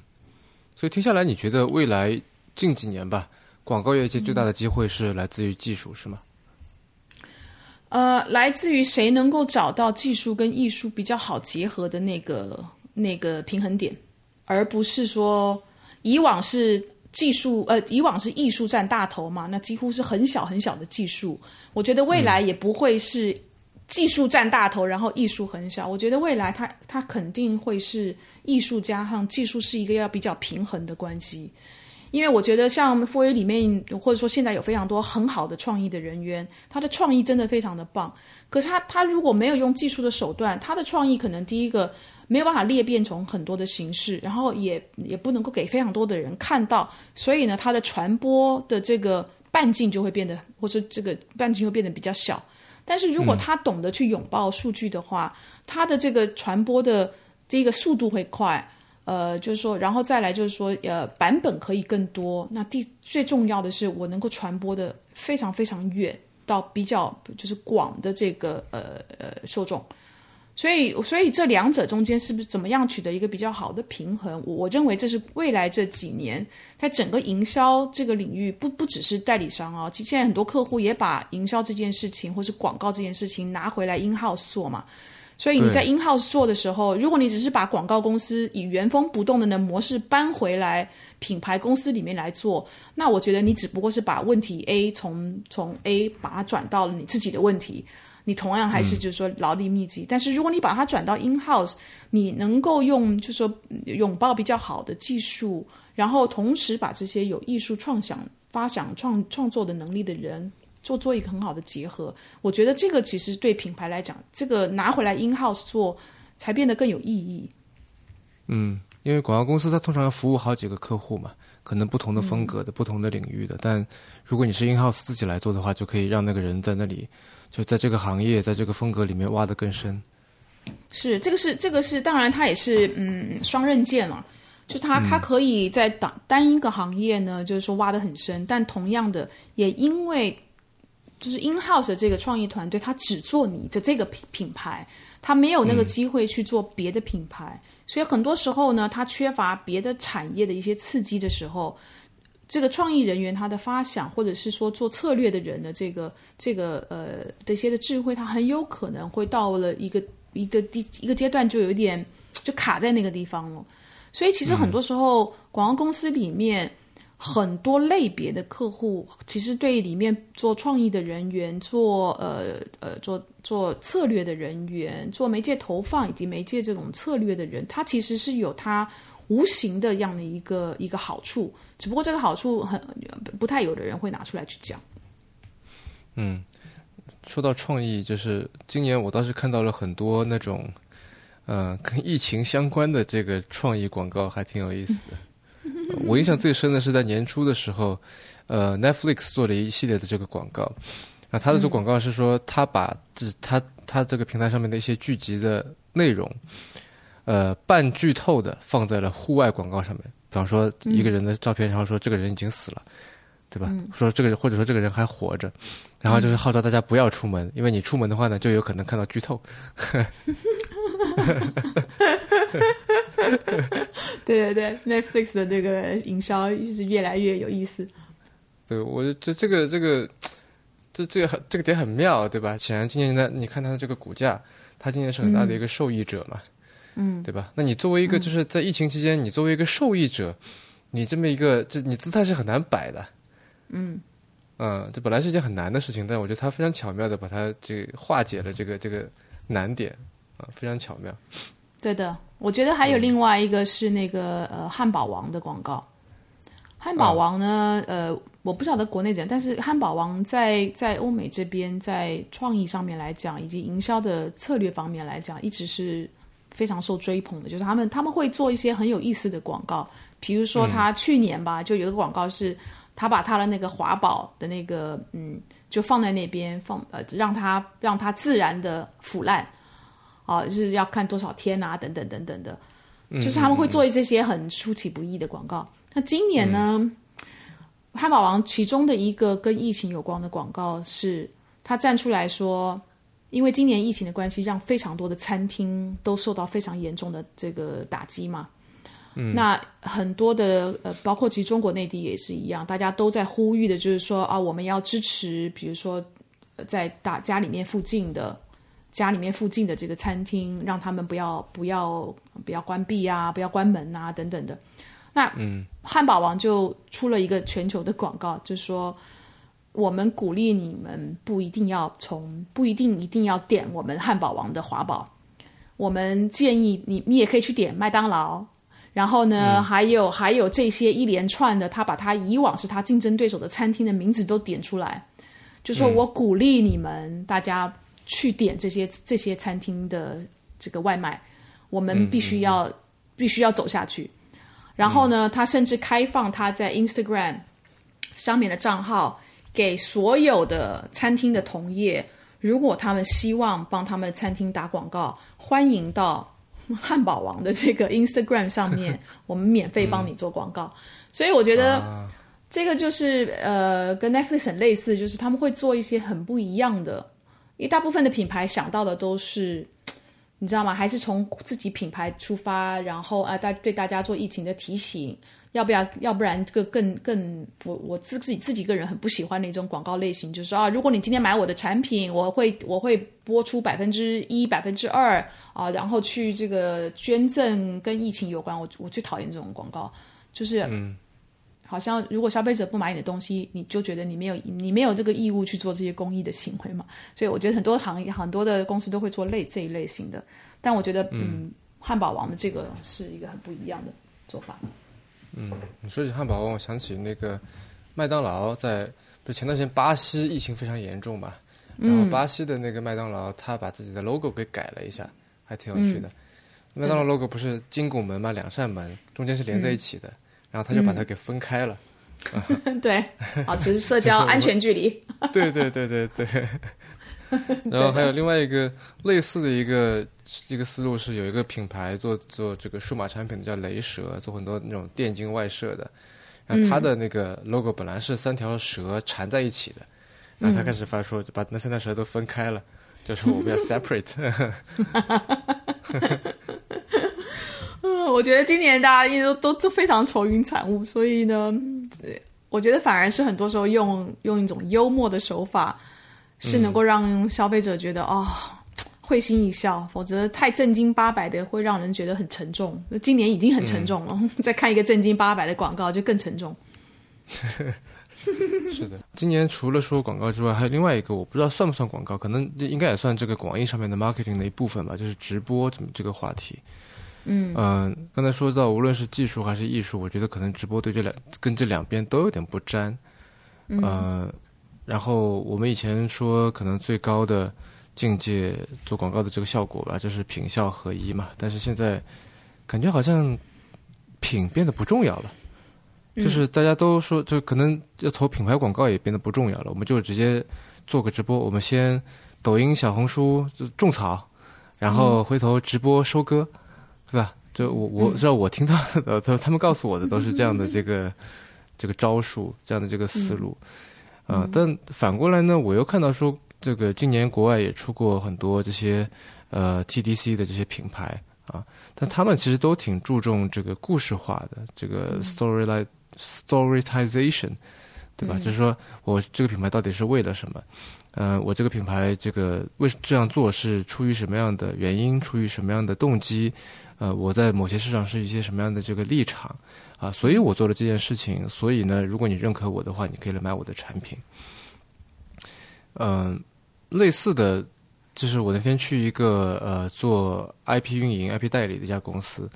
S2: 所以听下来，你觉得未来近几年吧，广告业界最大的机会是来自于技术，是吗？
S3: 呃，来自于谁能够找到技术跟艺术比较好结合的那个那个平衡点。而不是说以往是技术，呃，以往是艺术占大头嘛，那几乎是很小很小的技术。我觉得未来也不会是技术占大头，然后艺术很小。我觉得未来它它肯定会是艺术加上技术是一个要比较平衡的关系。因为我觉得像 r A 里面，或者说现在有非常多很好的创意的人员，他的创意真的非常的棒。可是他他如果没有用技术的手段，他的创意可能第一个。没有办法裂变成很多的形式，然后也也不能够给非常多的人看到，所以呢，他的传播的这个半径就会变得，或者这个半径会变得比较小。但是如果他懂得去拥抱数据的话，他的这个传播的这个速度会快，呃，就是说，然后再来就是说，呃，版本可以更多。那第最重要的是，我能够传播的非常非常远，到比较就是广的这个呃呃受众。所以，所以这两者中间是不是怎么样取得一个比较好的平衡？我认为这是未来这几年在整个营销这个领域，不不只是代理商哦，其实现在很多客户也把营销这件事情或是广告这件事情拿回来 in house 做嘛。所以你在 in house 做的时候，如果你只是把广告公司以原封不动的那模式搬回来品牌公司里面来做，那我觉得你只不过是把问题 A 从从 A 把它转到了你自己的问题。你同样还是就是说劳力密集，但是如果你把它转到 in house，你能够用就是说拥抱比较好的技术，然后同时把这些有艺术创想、发想、创创作的能力的人做做一个很好的结合，我觉得这个其实对品牌来讲，这个拿回来 in house 做才变得更有意义。
S2: 嗯，因为广告公司它通常要服务好几个客户嘛，可能不同的风格的、不同的领域的，但如果你是 in house 自己来做的话，就可以让那个人在那里。就在这个行业，在这个风格里面挖得更深。
S3: 是这个是这个是，当然它也是嗯双刃剑了。就它它可以在单单一个行业呢，就是说挖得很深，但同样的也因为就是 in house 的这个创意团队，他只做你的这个品品牌，他没有那个机会去做别的品牌，所以很多时候呢，他缺乏别的产业的一些刺激的时候。这个创意人员他的发想，或者是说做策略的人的这个这个呃这些的智慧，他很有可能会到了一个一个地一个阶段，就有一点就卡在那个地方了。所以其实很多时候，广告公司里面很多类别的客户，其实对里面做创意的人员、做呃呃做做策略的人员、做媒介投放以及媒介这种策略的人，他其实是有他无形的这样的一个一个好处。只不过这个好处很不太有的人会拿出来去讲。
S2: 嗯，说到创意，就是今年我倒是看到了很多那种，呃，跟疫情相关的这个创意广告，还挺有意思的。我印象最深的是在年初的时候，呃，Netflix 做了一系列的这个广告。那他的这个广告是说，他把这他他这个平台上面的一些剧集的内容，呃，半剧透的放在了户外广告上面。比方说一个人的照片，然后说这个人已经死了，对吧？说这个人或者说这个人还活着，然后就是号召大家不要出门，因为你出门的话呢，就有可能看到剧透。
S3: 对对对，Netflix 的这个营销是越来越有意思。
S2: 对，我这这个这个这这个很这个点很妙，对吧？显然今年的，你看它的这个股价，它今年是很大的一个受益者嘛，
S3: 嗯，
S2: 对吧？那你作为一个就是在疫情期间，你作为一个受益者，你这么一个这你姿态是很难摆的，
S3: 嗯
S2: 嗯，这本来是一件很难的事情，但我觉得他非常巧妙的把它这化解了这个这个难点啊，非常巧妙。
S3: 对的，我觉得还有另外一个是那个呃汉堡王的广告。汉堡王呢，呃，我不晓得国内怎样，但是汉堡王在在欧美这边，在创意上面来讲，以及营销的策略方面来讲，一直是非常受追捧的。就是他们他们会做一些很有意思的广告，比如说他去年吧，就有个广告是，他把他的那个华宝的那个嗯，就放在那边放呃，让它让它自然的腐烂。啊，就是要看多少天啊，等等等等的，就是他们会做这些些很出其不意的广告。那今年呢，汉堡王其中的一个跟疫情有关的广告是，他站出来说，因为今年疫情的关系，让非常多的餐厅都受到非常严重的这个打击嘛。嗯，那很多的呃，包括其实中国内地也是一样，大家都在呼吁的，就是说啊，我们要支持，比如说在大家里面附近的。家里面附近的这个餐厅，让他们不要不要不要关闭啊，不要关门啊，等等的。那嗯，汉堡王就出了一个全球的广告，就说我们鼓励你们不一定要从不一定一定要点我们汉堡王的华堡，我们建议你你也可以去点麦当劳。然后呢，还有还有这些一连串的，他把他以往是他竞争对手的餐厅的名字都点出来，就说我鼓励你们大家。去点这些这些餐厅的这个外卖，我们必须要必须要走下去。然后呢，他甚至开放他在 Instagram 上面的账号给所有的餐厅的同业，如果他们希望帮他们的餐厅打广告，欢迎到汉堡王的这个 Instagram 上面，我们免费帮你做广告。所以我觉得这个就是呃，跟 Netflix 很类似，就是他们会做一些很不一样的。一大部分的品牌想到的都是，你知道吗？还是从自己品牌出发，然后啊，大对大家做疫情的提醒，要不要？要不然这个更更，我我自自己自己个人很不喜欢的一种广告类型，就是啊，如果你今天买我的产品，我会我会播出百分之一、百分之二啊，然后去这个捐赠跟疫情有关。我我最讨厌这种广告，就是嗯。好像如果消费者不买你的东西，你就觉得你没有你没有这个义务去做这些公益的行为嘛？所以我觉得很多行业很多的公司都会做类这一类型的。但我觉得，嗯，汉堡王的这个是一个很不一样的做法。
S2: 嗯，你说起汉堡王，我想起那个麦当劳在不前段时间巴西疫情非常严重嘛，然后巴西的那个麦当劳他把自己的 logo 给改了一下，还挺有趣的。麦当劳 logo 不是金拱门嘛，两扇门中间是连在一起的。然后他就把它给分开了，
S3: 对，保持社交安全距离。
S2: 对对对对对。然后还有另外一个类似的一个一个思路是，有一个品牌做做这个数码产品的叫雷蛇，做很多那种电竞外设的。然后它的那个 logo 本来是三条蛇缠在一起的，然后他开始发说把那三条蛇都分开了，就说我们要 separate。
S3: 嗯，我觉得今年大家一直都都非常愁云惨雾，所以呢，我觉得反而是很多时候用用一种幽默的手法，是能够让消费者觉得哦会心一笑，否则太正经八百的会让人觉得很沉重。今年已经很沉重了，再看一个正经八百的广告就更沉重。
S2: 是的，今年除了说广告之外，还有另外一个我不知道算不算广告，可能应该也算这个广义上面的 marketing 的一部分吧，就是直播这么这个话题。
S3: 嗯
S2: 刚才说到，无论是技术还是艺术，我觉得可能直播对这两跟这两边都有点不沾。
S3: 嗯，
S2: 然后我们以前说，可能最高的境界做广告的这个效果吧，就是品效合一嘛。但是现在感觉好像品变得不重要了，就是大家都说，就可能要投品牌广告也变得不重要了。我们就直接做个直播，我们先抖音、小红书种草，然后回头直播收割。对吧？就我我知道，我听到的，他他们告诉我的都是这样的，这个这个招数，这样的这个思路。啊，但反过来呢，我又看到说，这个今年国外也出过很多这些呃 TDC 的这些品牌啊，但他们其实都挺注重这个故事化的这个 story like storyization，对吧？就是说我这个品牌到底是为了什么？嗯，我这个品牌这个为这样做是出于什么样的原因？出于什么样的动机？呃，我在某些市场是一些什么样的这个立场？啊，所以我做了这件事情。所以呢，如果你认可我的话，你可以来买我的产品。嗯，类似的，就是我那天去一个呃做 IP 运营、IP 代理的一家公司，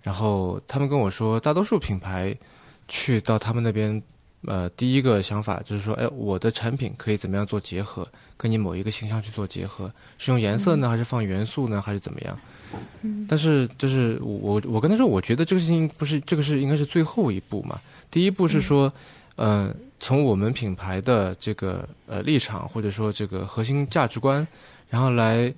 S2: 然后他们跟我说，大多数品牌去到他们那边，呃，第一个想法就是说，哎，我的产品可以怎么样做结合，跟你某一个形象去做结合，是用颜色呢，还是放元素呢，还是怎么样？但是，就是我我跟他说，我觉得这个事情不是这个是应该是最后一步嘛。第一步是说，呃，从我们品牌的这个呃立场或者说这个核心价值观，然后来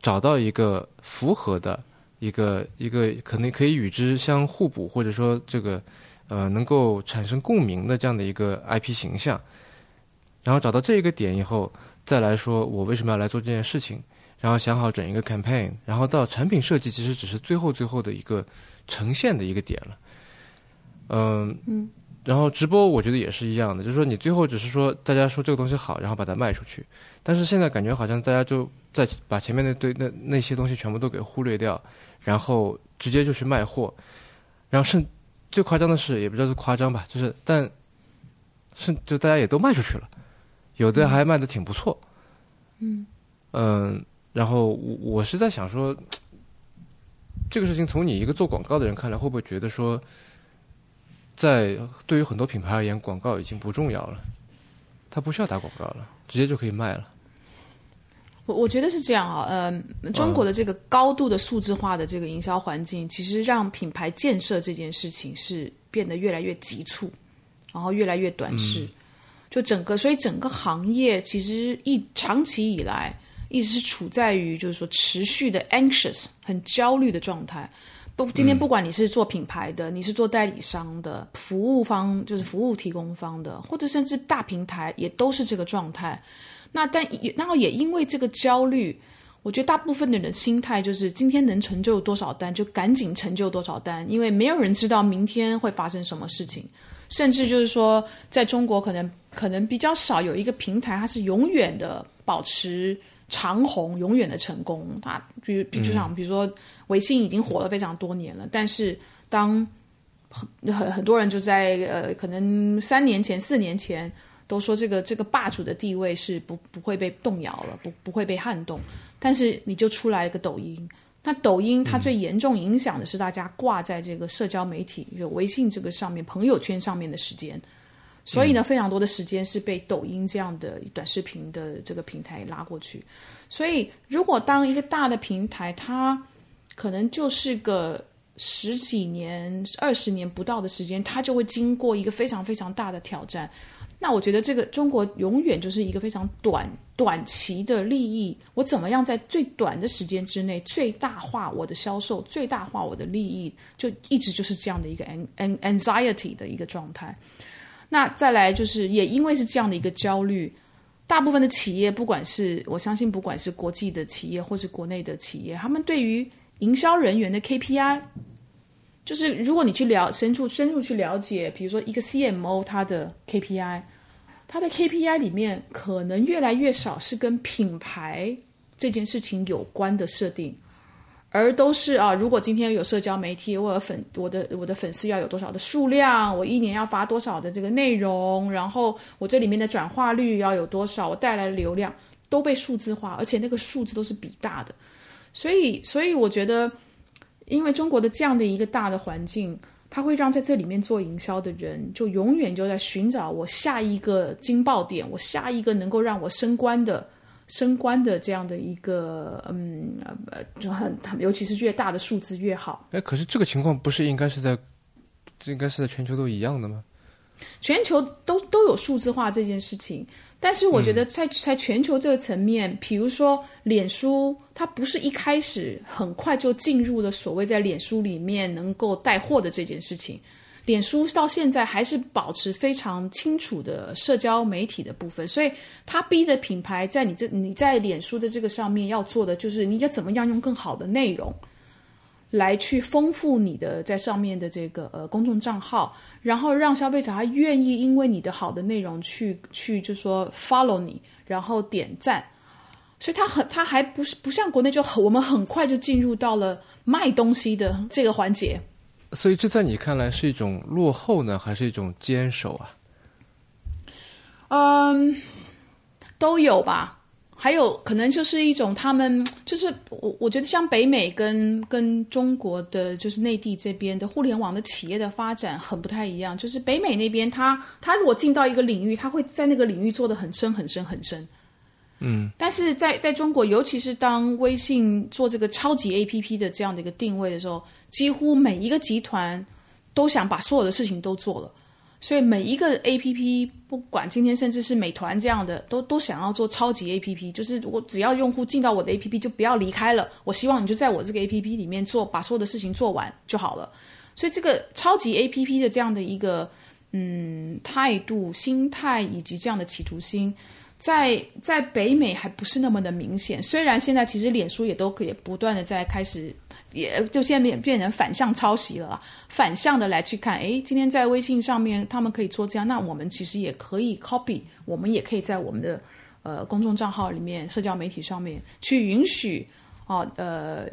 S2: 找到一个符合的一个一个可能可以与之相互补，或者说这个呃能够产生共鸣的这样的一个 IP 形象。然后找到这一个点以后，再来说我为什么要来做这件事情。然后想好整一个 campaign，然后到产品设计，其实只是最后最后的一个呈现的一个点了。嗯嗯，然后直播我觉得也是一样的，就是说你最后只是说大家说这个东西好，然后把它卖出去。但是现在感觉好像大家就在把前面那堆那那些东西全部都给忽略掉，然后直接就去卖货。然后甚最夸张的是，也不知道是夸张吧，就是但是就大家也都卖出去了，有的还卖的挺不错。嗯嗯。然后我我是在想说，这个事情从你一个做广告的人看来，会不会觉得说，在对于很多品牌而言，广告已经不重要了，他不需要打广告了，直接就可以卖了。
S3: 我我觉得是这样啊，嗯，中国的这个高度的数字化的这个营销环境，其实让品牌建设这件事情是变得越来越急促，然后越来越短视，就整个所以整个行业其实一长期以来。一直是处在于就是说持续的 anxious 很焦虑的状态。不，今天不管你是做品牌的，你是做代理商的，服务方就是服务提供方的，或者甚至大平台也都是这个状态。那但然后也因为这个焦虑，我觉得大部分的人心态就是今天能成就多少单就赶紧成就多少单，因为没有人知道明天会发生什么事情。甚至就是说，在中国可能可能比较少有一个平台，它是永远的保持。长红永远的成功，它比如，就像比如说，微信已经火了非常多年了，但是当很很很多人就在呃，可能三年前、四年前都说这个这个霸主的地位是不不会被动摇了，不不会被撼动，但是你就出来一个抖音，那抖音它最严重影响的是大家挂在这个社交媒体，有微信这个上面、朋友圈上面的时间。所以呢，非常多的时间是被抖音这样的短视频的这个平台拉过去。所以，如果当一个大的平台，它可能就是个十几年、二十年不到的时间，它就会经过一个非常非常大的挑战。那我觉得，这个中国永远就是一个非常短短期的利益。我怎么样在最短的时间之内最大化我的销售，最大化我的利益，就一直就是这样的一个 an an anxiety 的一个状态。那再来就是，也因为是这样的一个焦虑，大部分的企业，不管是我相信，不管是国际的企业或是国内的企业，他们对于营销人员的 KPI，就是如果你去了深处深入去了解，比如说一个 CMO 他的 KPI，他的 KPI 里面可能越来越少是跟品牌这件事情有关的设定。而都是啊，如果今天有社交媒体，我的粉我的我的粉丝要有多少的数量，我一年要发多少的这个内容，然后我这里面的转化率要有多少，我带来的流量都被数字化，而且那个数字都是比大的。所以，所以我觉得，因为中国的这样的一个大的环境，它会让在这里面做营销的人，就永远就在寻找我下一个惊爆点，我下一个能够让我升官的。升官的这样的一个，嗯，呃，就很，尤其是越大的数字越好。
S2: 哎，可是这个情况不是应该是在，这应该是在全球都一样的吗？
S3: 全球都都有数字化这件事情，但是我觉得在在全球这个层面，比如说脸书，它不是一开始很快就进入了所谓在脸书里面能够带货的这件事情。脸书到现在还是保持非常清楚的社交媒体的部分，所以它逼着品牌在你这你在脸书的这个上面要做的就是你要怎么样用更好的内容来去丰富你的在上面的这个呃公众账号，然后让消费者他愿意因为你的好的内容去去就说 follow 你，然后点赞。所以他很，他还不是不像国内就很，我们很快就进入到了卖东西的这个环节。
S2: 所以这在你看来是一种落后呢，还是一种坚守啊？
S3: 嗯，都有吧。还有可能就是一种他们就是我我觉得像北美跟跟中国的就是内地这边的互联网的企业的发展很不太一样。就是北美那边，他他如果进到一个领域，他会在那个领域做的很深很深很深。
S2: 嗯，
S3: 但是在在中国，尤其是当微信做这个超级 A P P 的这样的一个定位的时候，几乎每一个集团都想把所有的事情都做了，所以每一个 A P P，不管今天甚至是美团这样的，都都想要做超级 A P P，就是我只要用户进到我的 A P P 就不要离开了，我希望你就在我这个 A P P 里面做，把所有的事情做完就好了。所以这个超级 A P P 的这样的一个嗯态度、心态以及这样的企图心。在在北美还不是那么的明显，虽然现在其实脸书也都可以不断的在开始，也就现在变变成反向抄袭了，反向的来去看，诶，今天在微信上面他们可以做这样，那我们其实也可以 copy，我们也可以在我们的呃公众账号里面、社交媒体上面去允许哦呃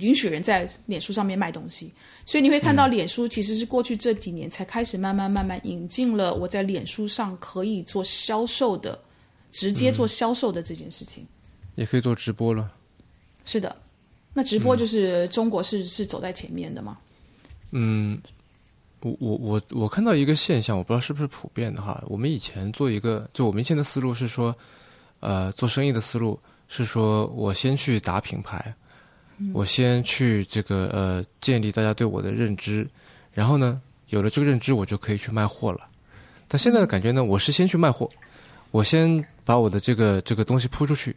S3: 允许人在脸书上面卖东西，所以你会看到脸书其实是过去这几年才开始慢慢慢慢引进了我在脸书上可以做销售的。直接做销售的这件事情，
S2: 也可以做直播了。
S3: 是的，那直播就是中国是是走在前面的吗？
S2: 嗯，我我我我看到一个现象，我不知道是不是普遍的哈。我们以前做一个，就我们以前的思路是说，呃，做生意的思路是说我先去打品牌，我先去这个呃建立大家对我的认知，然后呢，有了这个认知，我就可以去卖货了。但现在的感觉呢，我是先去卖货。我先把我的这个这个东西铺出去，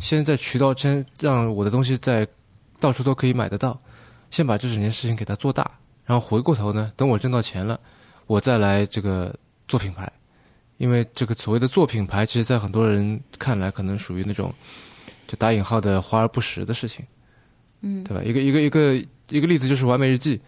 S2: 先在渠道先让我的东西在到处都可以买得到，先把这整件事情给它做大，然后回过头呢，等我挣到钱了，我再来这个做品牌，因为这个所谓的做品牌，其实在很多人看来可能属于那种就打引号的华而不实的事情，
S3: 嗯，
S2: 对吧？一个一个一个一个例子就是完美日记，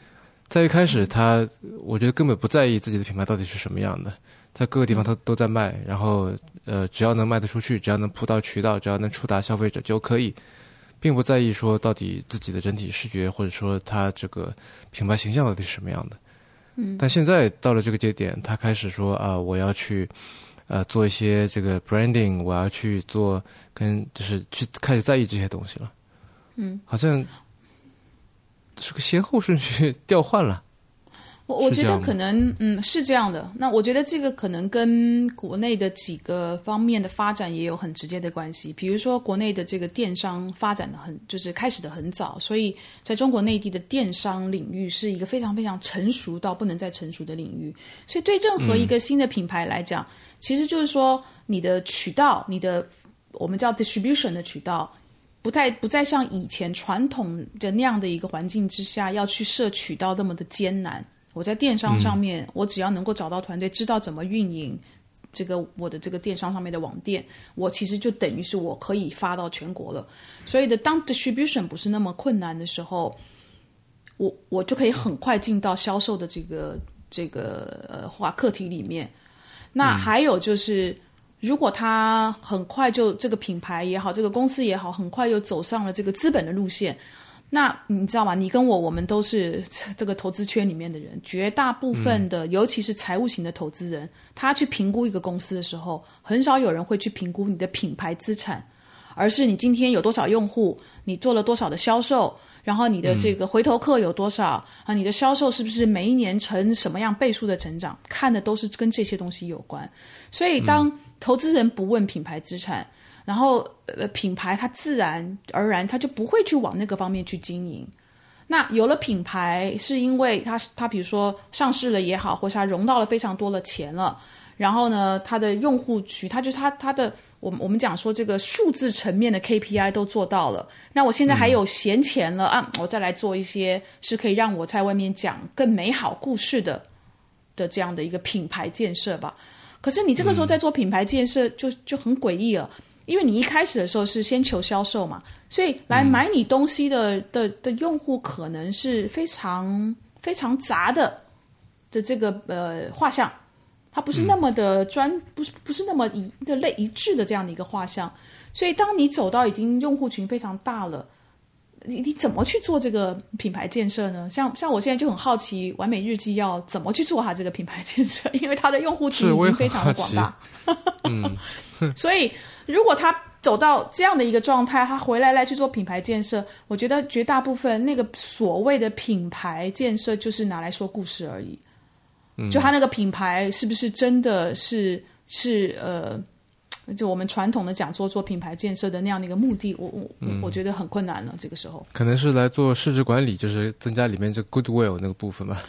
S2: 在一开始他我觉得根本不在意自己的品牌到底是什么样的。在各个地方他都在卖，然后呃，只要能卖得出去，只要能铺到渠道，只要能触达消费者就可以，并不在意说到底自己的整体视觉或者说他这个品牌形象到底是什么样的。
S3: 嗯。
S2: 但现在到了这个节点，他开始说啊，我要去呃做一些这个 branding，我要去做跟就是去开始在意这些东西了。
S3: 嗯。
S2: 好像是个先后顺序 调换了。
S3: 我我觉得可能，嗯，是这样的。那我觉得这个可能跟国内的几个方面的发展也有很直接的关系。比如说，国内的这个电商发展的很，就是开始的很早，所以在中国内地的电商领域是一个非常非常成熟到不能再成熟的领域。所以对任何一个新的品牌来讲，其实就是说你的渠道，你的我们叫 distribution 的渠道，不再不再像以前传统的那样的一个环境之下要去摄取到那么的艰难。我在电商上面，我只要能够找到团队，知道怎么运营这个我的这个电商上面的网店，我其实就等于是我可以发到全国了。所以的，当 distribution 不是那么困难的时候，我我就可以很快进到销售的这个这个呃话课题里面。那还有就是，如果他很快就这个品牌也好，这个公司也好，很快又走上了这个资本的路线。那你知道吗？你跟我，我们都是 这个投资圈里面的人。绝大部分的，尤其是财务型的投资人，他去评估一个公司的时候，很少有人会去评估你的品牌资产，而是你今天有多少用户，你做了多少的销售，然后你的这个回头客有多少啊？你的销售是不是每一年成什么样倍数的成长？看的都是跟这些东西有关。所以，当投资人不问品牌资产。然后，呃，品牌它自然而然，它就不会去往那个方面去经营。那有了品牌，是因为它它比如说上市了也好，或是它融到了非常多的钱了。然后呢，它的用户群，它就是它它的，我们我们讲说这个数字层面的 KPI 都做到了。那我现在还有闲钱了啊，我再来做一些是可以让我在外面讲更美好故事的的这样的一个品牌建设吧。可是你这个时候在做品牌建设就就很诡异了，因为你一开始的时候是先求销售嘛，所以来买你东西的的的用户可能是非常非常杂的的这个呃画像，它不是那么的专，不是不是那么一的类一致的这样的一个画像，所以当你走到已经用户群非常大了。你你怎么去做这个品牌建设呢？像像我现在就很好奇，完美日记要怎么去做它这个品牌建设？因为它的用户群已经非常的广大。
S2: 嗯，
S3: 所以如果他走到这样的一个状态，他回来来去做品牌建设，我觉得绝大部分那个所谓的品牌建设就是拿来说故事而已。
S2: 嗯，
S3: 就他那个品牌是不是真的是是呃？就我们传统的讲座做品牌建设的那样的一个目的，我我我觉得很困难了。这个时候，
S2: 可能是来做市值管理，就是增加里面这 goodwill 那个部分吧。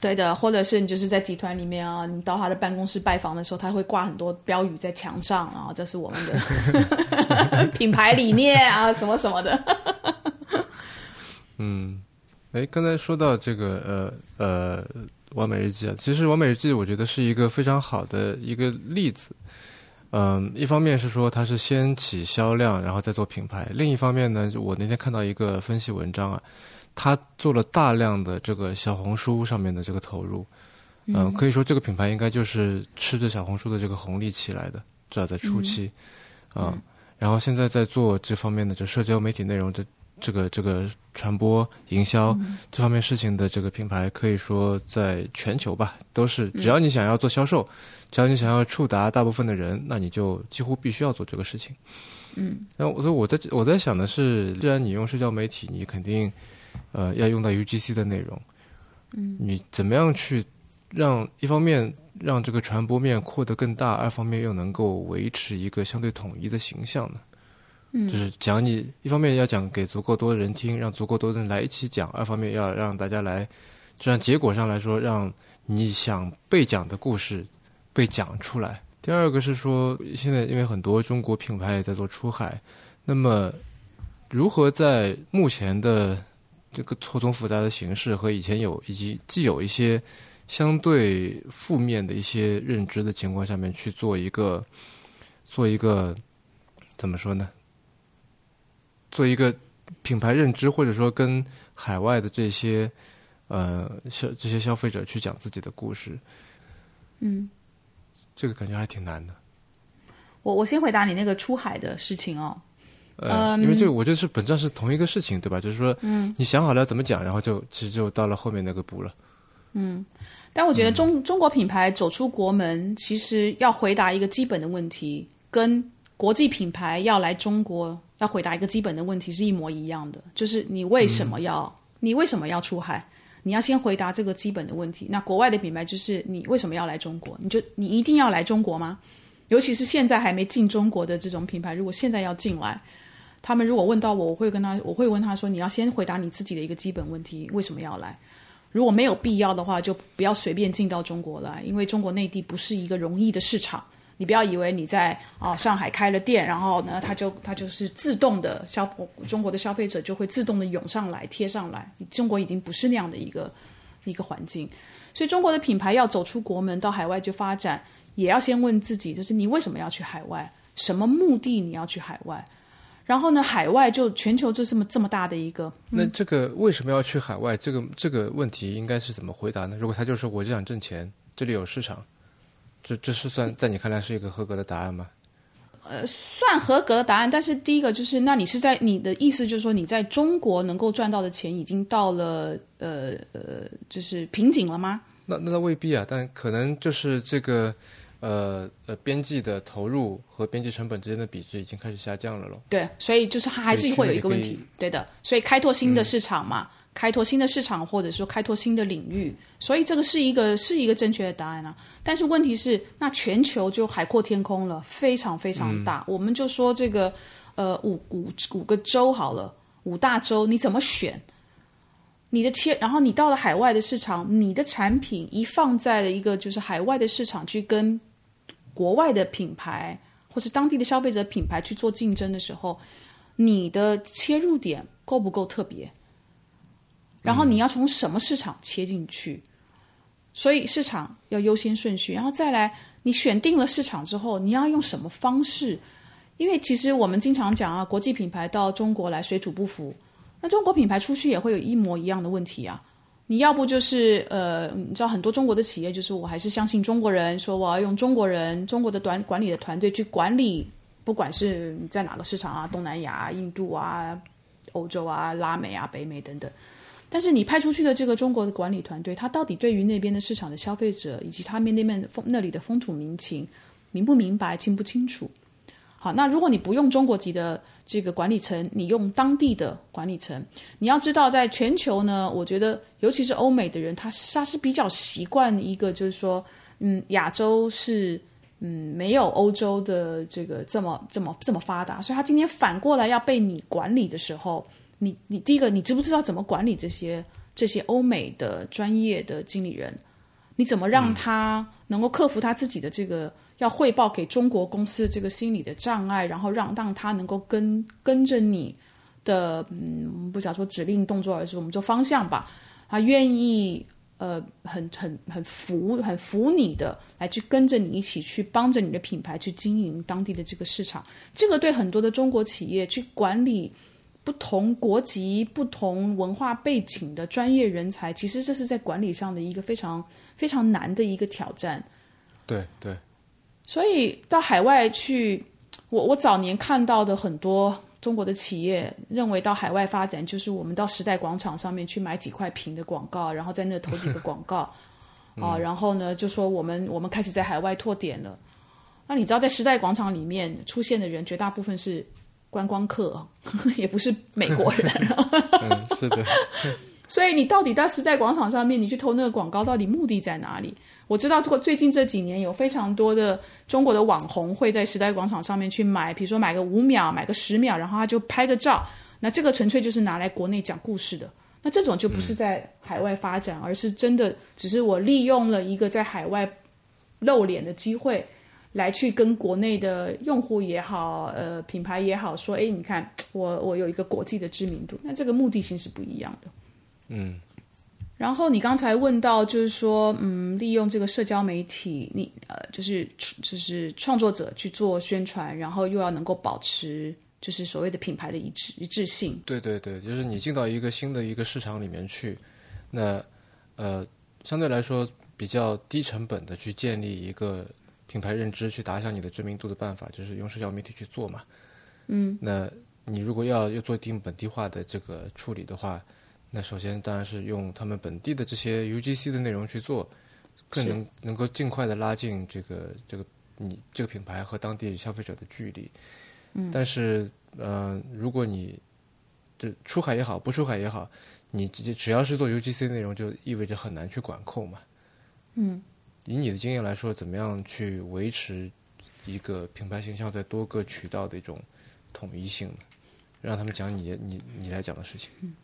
S3: 对的，或者是你就是在集团里面啊，你到他的办公室拜访的时候，他会挂很多标语在墙上，然后这是我们的 品牌理念啊，什么什么的。
S2: 嗯，哎，刚才说到这个呃呃完美日记啊，其实完美日记我觉得是一个非常好的一个例子。嗯，一方面是说它是先起销量，然后再做品牌；另一方面呢，我那天看到一个分析文章啊，他做了大量的这个小红书上面的这个投入，嗯，可以说这个品牌应该就是吃着小红书的这个红利起来的，至少在初期，啊，然后现在在做这方面的就社交媒体内容的这个这个传播营销这方面事情的这个品牌，可以说在全球吧，都是只要你想要做销售。只要你想要触达大部分的人，那你就几乎必须要做这个事情。
S3: 嗯，
S2: 然后我说我在我在想的是，既然你用社交媒体，你肯定呃要用到 UGC 的内容。
S3: 嗯，
S2: 你怎么样去让一方面让这个传播面扩得更大，二方面又能够维持一个相对统一的形象呢？
S3: 嗯，
S2: 就是讲你一方面要讲给足够多的人听，让足够多的人来一起讲；二方面要让大家来，就让结果上来说，让你想被讲的故事。被讲出来。第二个是说，现在因为很多中国品牌也在做出海，那么如何在目前的这个错综复杂的形式和以前有以及既有一些相对负面的一些认知的情况下面去做一个做一个怎么说呢？做一个品牌认知，或者说跟海外的这些呃消这些消费者去讲自己的故事，
S3: 嗯。
S2: 这个感觉还挺难的。
S3: 我我先回答你那个出海的事情哦。
S2: 呃，因为这个我觉得是本质上是同一个事情，对吧？就是说，
S3: 嗯，
S2: 你想好了要怎么讲，然后就其实就到了后面那个步了。
S3: 嗯，但我觉得中中国品牌走出国门，其实要回答一个基本的问题，跟国际品牌要来中国要回答一个基本的问题是一模一样的，就是你为什么要你为什么要出海？你要先回答这个基本的问题。那国外的品牌就是你为什么要来中国？你就你一定要来中国吗？尤其是现在还没进中国的这种品牌，如果现在要进来，他们如果问到我，我会跟他，我会问他说：你要先回答你自己的一个基本问题，为什么要来？如果没有必要的话，就不要随便进到中国来，因为中国内地不是一个容易的市场。你不要以为你在啊上海开了店，然后呢，他就他就是自动的消中国的消费者就会自动的涌上来贴上来。中国已经不是那样的一个一个环境，所以中国的品牌要走出国门到海外去发展，也要先问自己，就是你为什么要去海外？什么目的你要去海外？然后呢，海外就全球就这么这么大的一个。
S2: 那这个为什么要去海外？这个这个问题应该是怎么回答呢？如果他就说我就想挣钱，这里有市场。这这是算在你看来是一个合格的答案吗？
S3: 呃，算合格的答案。但是第一个就是，那你是在你的意思就是说，你在中国能够赚到的钱已经到了呃呃，就是瓶颈了吗？
S2: 那那未必啊，但可能就是这个呃呃，边际的投入和边际成本之间的比值已经开始下降了咯。
S3: 对，所以就是它还是会有一个问题，对的。所以开拓新的市场嘛。开拓新的市场，或者说开拓新的领域，所以这个是一个是一个正确的答案啊。但是问题是，那全球就海阔天空了，非常非常大。我们就说这个，呃，五五五个州好了，五大洲你怎么选？你的切，然后你到了海外的市场，你的产品一放在了一个就是海外的市场去跟国外的品牌或是当地的消费者品牌去做竞争的时候，你的切入点够不够特别？然后你要从什么市场切进去？所以市场要优先顺序，然后再来，你选定了市场之后，你要用什么方式？因为其实我们经常讲啊，国际品牌到中国来水土不服，那中国品牌出去也会有一模一样的问题啊。你要不就是呃，你知道很多中国的企业就是我还是相信中国人，说我要用中国人、中国的短管理的团队去管理，不管是在哪个市场啊，东南亚、印度啊、欧洲啊、拉美啊、北美等等。但是你派出去的这个中国的管理团队，他到底对于那边的市场的消费者以及他们那边风那里的风土民情明不明白、清不清楚？好，那如果你不用中国籍的这个管理层，你用当地的管理层，你要知道，在全球呢，我觉得尤其是欧美的人，他他是比较习惯一个，就是说，嗯，亚洲是嗯没有欧洲的这个这么这么这么发达，所以他今天反过来要被你管理的时候，你你第一个，你知不知道怎么管理这些这些欧美的专业的经理人？你怎么让他能够克服他自己的这个？要汇报给中国公司这个心理的障碍，然后让让他能够跟跟着你的，嗯，不想说指令动作，而是我们做方向吧。他愿意呃，很很很服很服你的，来去跟着你一起去帮着你的品牌去经营当地的这个市场。这个对很多的中国企业去管理不同国籍、不同文化背景的专业人才，其实这是在管理上的一个非常非常难的一个挑战。
S2: 对对。
S3: 所以到海外去，我我早年看到的很多中国的企业认为到海外发展就是我们到时代广场上面去买几块屏的广告，然后在那投几个广告啊，然后呢就说我们我们开始在海外拓点了。那你知道在时代广场里面出现的人绝大部分是观光客，也不是美国人。
S2: 嗯，是的。
S3: 所以你到底在时代广场上面你去投那个广告，到底目的在哪里？我知道，最近这几年有非常多的中国的网红会在时代广场上面去买，比如说买个五秒，买个十秒，然后他就拍个照。那这个纯粹就是拿来国内讲故事的。那这种就不是在海外发展，而是真的只是我利用了一个在海外露脸的机会，来去跟国内的用户也好，呃，品牌也好，说，哎，你看我我有一个国际的知名度。那这个目的性是不一样的。
S2: 嗯。
S3: 然后你刚才问到，就是说，嗯，利用这个社交媒体，你呃，就是就是创作者去做宣传，然后又要能够保持就是所谓的品牌的一致一致性。
S2: 对对对，就是你进到一个新的一个市场里面去，那呃，相对来说比较低成本的去建立一个品牌认知，去打响你的知名度的办法，就是用社交媒体去做嘛。
S3: 嗯，
S2: 那你如果要要做一定本地化的这个处理的话。那首先当然是用他们本地的这些 UGC 的内容去做，更能能够尽快的拉近这个这个你这个品牌和当地消费者的距离。
S3: 嗯。
S2: 但是，呃，如果你这出海也好，不出海也好，你只只要是做 UGC 内容，就意味着很难去管控嘛。
S3: 嗯。
S2: 以你的经验来说，怎么样去维持一个品牌形象在多个渠道的一种统一性呢？让他们讲你你你来讲的事情。
S3: 嗯。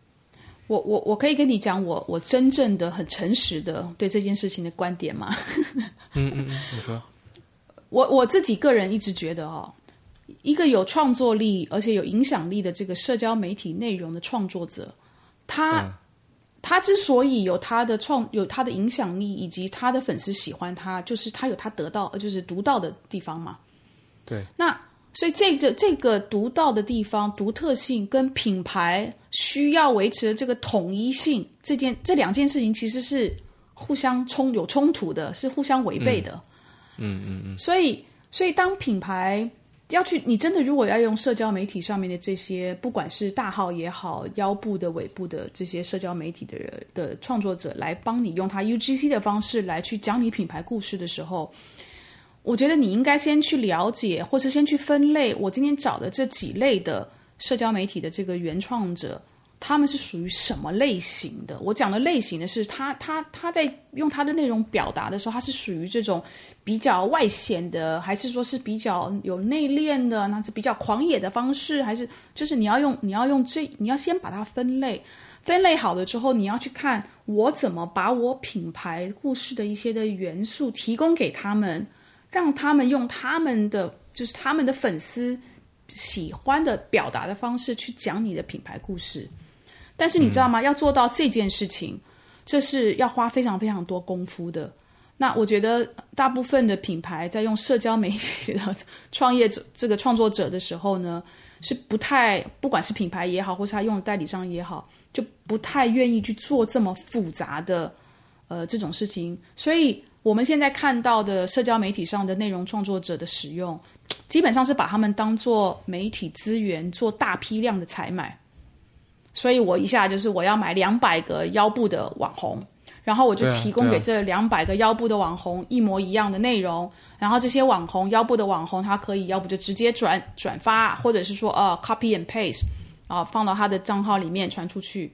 S3: 我我我可以跟你讲我我真正的很诚实的对这件事情的观点吗？
S2: 嗯嗯嗯，你说。
S3: 我我自己个人一直觉得哦，一个有创作力而且有影响力的这个社交媒体内容的创作者，他他之所以有他的创有他的影响力以及他的粉丝喜欢他，就是他有他得到就是独到的地方嘛。
S2: 对。
S3: 那。所以这个这个独到的地方、独特性跟品牌需要维持的这个统一性，这件这两件事情其实是互相冲有冲突的，是互相违背的。
S2: 嗯嗯嗯。
S3: 所以，所以当品牌要去，你真的如果要用社交媒体上面的这些，不管是大号也好、腰部的、尾部的这些社交媒体的人的创作者来帮你用他 UGC 的方式来去讲你品牌故事的时候。我觉得你应该先去了解，或是先去分类。我今天找的这几类的社交媒体的这个原创者，他们是属于什么类型的？我讲的类型的是，他他他在用他的内容表达的时候，他是属于这种比较外显的，还是说是比较有内敛的？那是比较狂野的方式，还是就是你要用你要用这你要先把它分类，分类好了之后，你要去看我怎么把我品牌故事的一些的元素提供给他们。让他们用他们的就是他们的粉丝喜欢的表达的方式去讲你的品牌故事，但是你知道吗？要做到这件事情，这是要花非常非常多功夫的。那我觉得大部分的品牌在用社交媒体的创业者这个创作者的时候呢，是不太不管是品牌也好，或是他用的代理商也好，就不太愿意去做这么复杂的呃这种事情。所以我们现在看到的社交媒体上的内容创作者的使用，基本上是把他们当做媒体资源做大批量的采买。所以我一下就是我要买两百个腰部的网红。然后我就提供给这两百个腰部的网红一模一样的内容，然后这些网红腰部的网红，他可以要不就直接转转发，或者是说呃 copy and paste 啊放到他的账号里面传出去。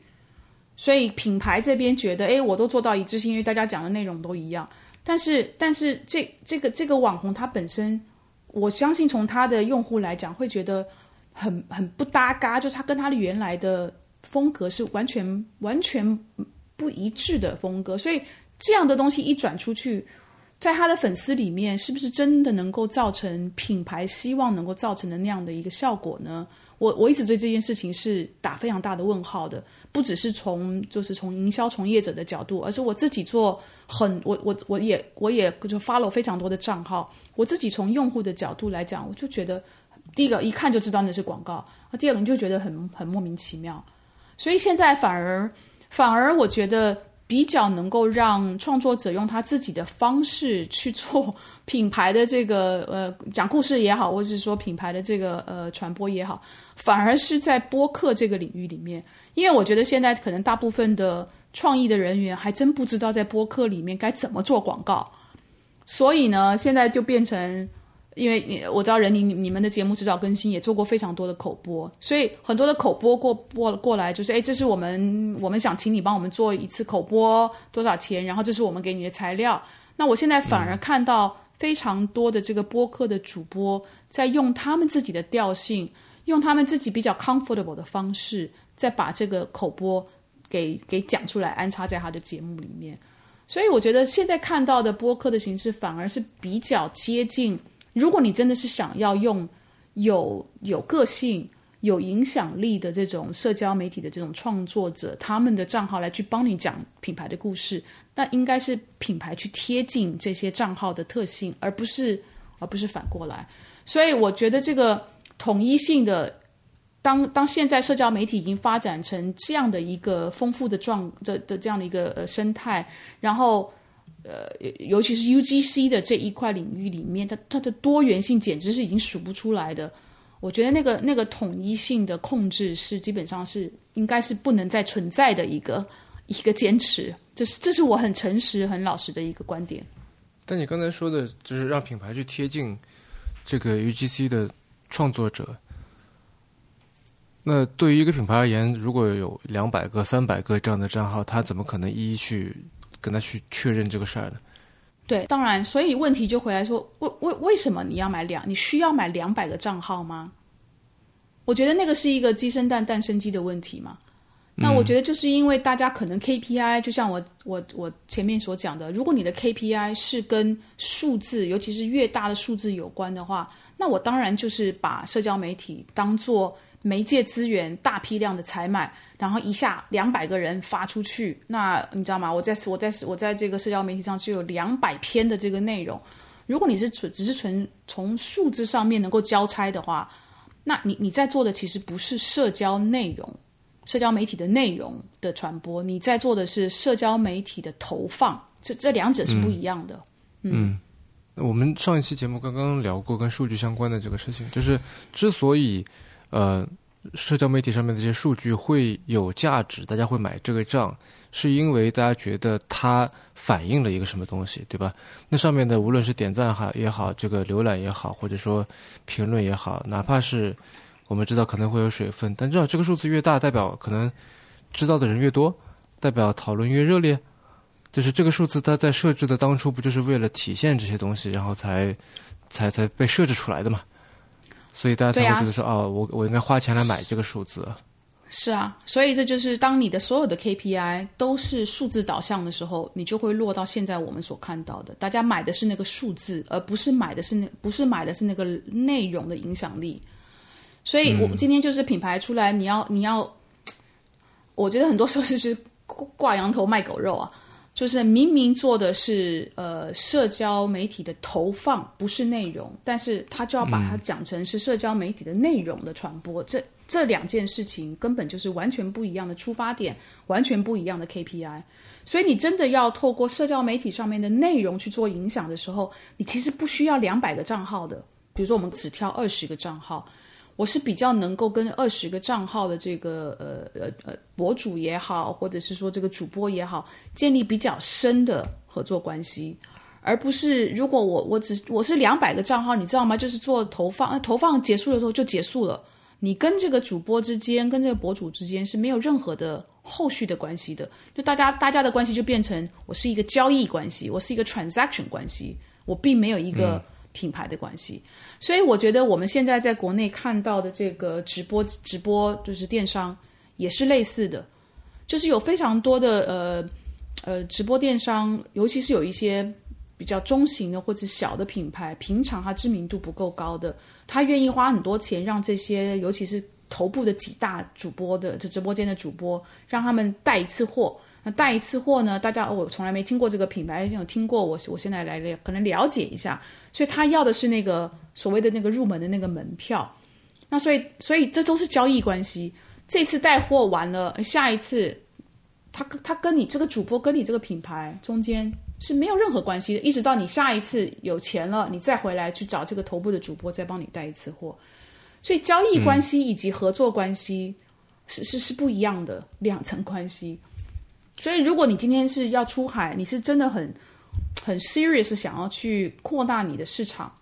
S3: 所以品牌这边觉得，哎，我都做到一致性，因为大家讲的内容都一样。但是但是这这个这个网红他本身，我相信从他的用户来讲，会觉得很很不搭嘎，就是他跟他的原来的风格是完全完全。不一致的风格，所以这样的东西一转出去，在他的粉丝里面，是不是真的能够造成品牌希望能够造成的那样的一个效果呢？我我一直对这件事情是打非常大的问号的，不只是从就是从营销从业者的角度，而是我自己做很我我我也我也就 follow 非常多的账号，我自己从用户的角度来讲，我就觉得第一个一看就知道那是广告，第二个你就觉得很很莫名其妙，所以现在反而。反而我觉得比较能够让创作者用他自己的方式去做品牌的这个 呃讲故事也好，或者是说品牌的这个呃传播也好，反而是在播客这个领域里面，因为我觉得现在可能大部分的创意的人员还真不知道在播客里面该怎么做广告，所以呢，现在就变成。因为你我知道人你你们的节目迟早更新，也做过非常多的口播，所以很多的口播过播过来就是，哎，这是我们我们想请你帮我们做一次口播，多少钱？然后这是我们给你的材料。那我现在反而看到非常多的这个播客的主播在用他们自己的调性，用他们自己比较 comfortable 的方式，在把这个口播给给讲出来，安插在他的节目里面。所以我觉得现在看到的播客的形式反而是比较接近。如果你真的是想要用有有个性、有影响力的这种社交媒体的这种创作者，他们的账号来去帮你讲品牌的故事，那应该是品牌去贴近这些账号的特性，而不是而不是反过来。所以我觉得这个统一性的，当当现在社交媒体已经发展成这样的一个丰富的状的的这样的一个呃生态，然后。呃，尤其是 UGC 的这一块领域里面，它它的多元性简直是已经数不出来的。我觉得那个那个统一性的控制是基本上是应该是不能再存在的一个一个坚持。这是这是我很诚实、很老实的一个观点。
S2: 但你刚才说的就是让品牌去贴近这个 UGC 的创作者，那对于一个品牌而言，如果有两百个、三百个这样的账号，他怎么可能一一去？跟他去确认这个事儿的，
S3: 对，当然，所以问题就回来说，为为为什么你要买两？你需要买两百个账号吗？我觉得那个是一个鸡生蛋，蛋生鸡的问题嘛。那我觉得就是因为大家可能 KPI，就像我我我前面所讲的，如果你的 KPI 是跟数字，尤其是越大的数字有关的话，那我当然就是把社交媒体当做媒介资源，大批量的采买。然后一下两百个人发出去，那你知道吗？我在我在我在这个社交媒体上就有两百篇的这个内容。如果你是纯只是纯从数字上面能够交差的话，那你你在做的其实不是社交内容、社交媒体的内容的传播，你在做的是社交媒体的投放。这这两者是不一样的。
S2: 嗯，我们上一期节目刚刚聊过跟数据相关的这个事情，就是之所以呃。社交媒体上面的这些数据会有价值，大家会买这个账，是因为大家觉得它反映了一个什么东西，对吧？那上面的无论是点赞哈也好，这个浏览也好，或者说评论也好，哪怕是我们知道可能会有水分，但至少这个数字越大，代表可能知道的人越多，代表讨论越热烈，就是这个数字它在设置的当初不就是为了体现这些东西，然后才才才被设置出来的嘛？所以大家才会觉得说，哦，我我应该花钱来买这个数字。
S3: 是啊，所以这就是当你的所有的 KPI 都是数字导向的时候，你就会落到现在我们所看到的，大家买的是那个数字，而不是买的是那不是买的是那个内容的影响力。所以我今天就是品牌出来，你要你要，我觉得很多时候是挂羊头卖狗肉啊。就是明明做的是呃社交媒体的投放，不是内容，但是他就要把它讲成是社交媒体的内容的传播。这这两件事情根本就是完全不一样的出发点，完全不一样的 KPI。所以你真的要透过社交媒体上面的内容去做影响的时候，你其实不需要两百个账号的。比如说，我们只挑二十个账号。我是比较能够跟二十个账号的这个呃呃呃博主也好，或者是说这个主播也好，建立比较深的合作关系，而不是如果我我只我是两百个账号，你知道吗？就是做投放，投放结束的时候就结束了，你跟这个主播之间，跟这个博主之间是没有任何的后续的关系的，就大家大家的关系就变成我是一个交易关系，我是一个 transaction 关系，我并没有一个品牌的关系。所以我觉得我们现在在国内看到的这个直播直播就是电商也是类似的，就是有非常多的呃呃直播电商，尤其是有一些比较中型的或者小的品牌，平常它知名度不够高的，他愿意花很多钱让这些尤其是头部的几大主播的这直播间的主播，让他们带一次货。那带一次货呢？大家我从来没听过这个品牌，有听过我我现在来了，可能了解一下。所以他要的是那个所谓的那个入门的那个门票。那所以所以这都是交易关系。这次带货完了，下一次他他跟你这个主播跟你这个品牌中间是没有任何关系的，一直到你下一次有钱了，你再回来去找这个头部的主播再帮你带一次货。所以交易关系以及合作关系是是是不一样的两层关系。所以，如果你今天是要出海，你是真的很很 serious 想要去扩大你的市场，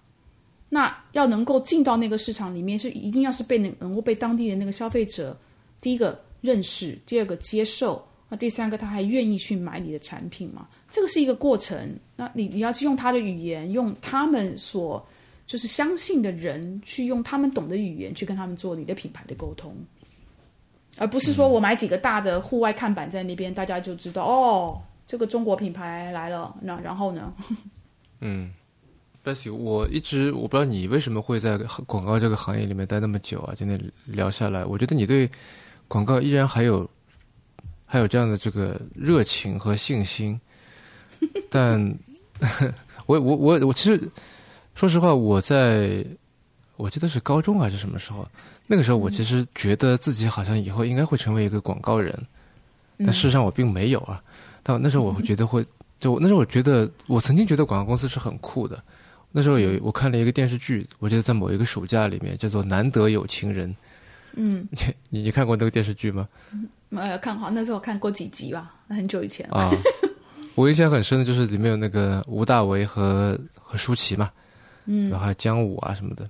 S3: 那要能够进到那个市场里面，是一定要是被能能够被当地的那个消费者第一个认识，第二个接受，那第三个他还愿意去买你的产品嘛？这个是一个过程。那你你要去用他的语言，用他们所就是相信的人，去用他们懂的语言去跟他们做你的品牌的沟通。而不是说我买几个大的户外看板在那边，大家就知道哦，这个中国品牌来了。那然后呢？
S2: 嗯，Bessy，我一直我不知道你为什么会在广告这个行业里面待那么久啊？今天聊下来，我觉得你对广告依然还有还有这样的这个热情和信心。但 我我我我其实说实话，我在我记得是高中还是什么时候？那个时候，我其实觉得自己好像以后应该会成为一个广告人，但事实上我并没有啊。但那时候我会觉得会，就那时候我觉得我曾经觉得广告公司是很酷的。那时候有我看了一个电视剧，我记得在某一个暑假里面叫做《难得有情人》。
S3: 嗯，
S2: 你你看过那个电视剧吗？
S3: 没有看过，那时候我看过几集吧，很久以前
S2: 啊。我印象很深的就是里面有那个吴大维和和舒淇嘛，
S3: 嗯，
S2: 然后还有姜武啊什么的。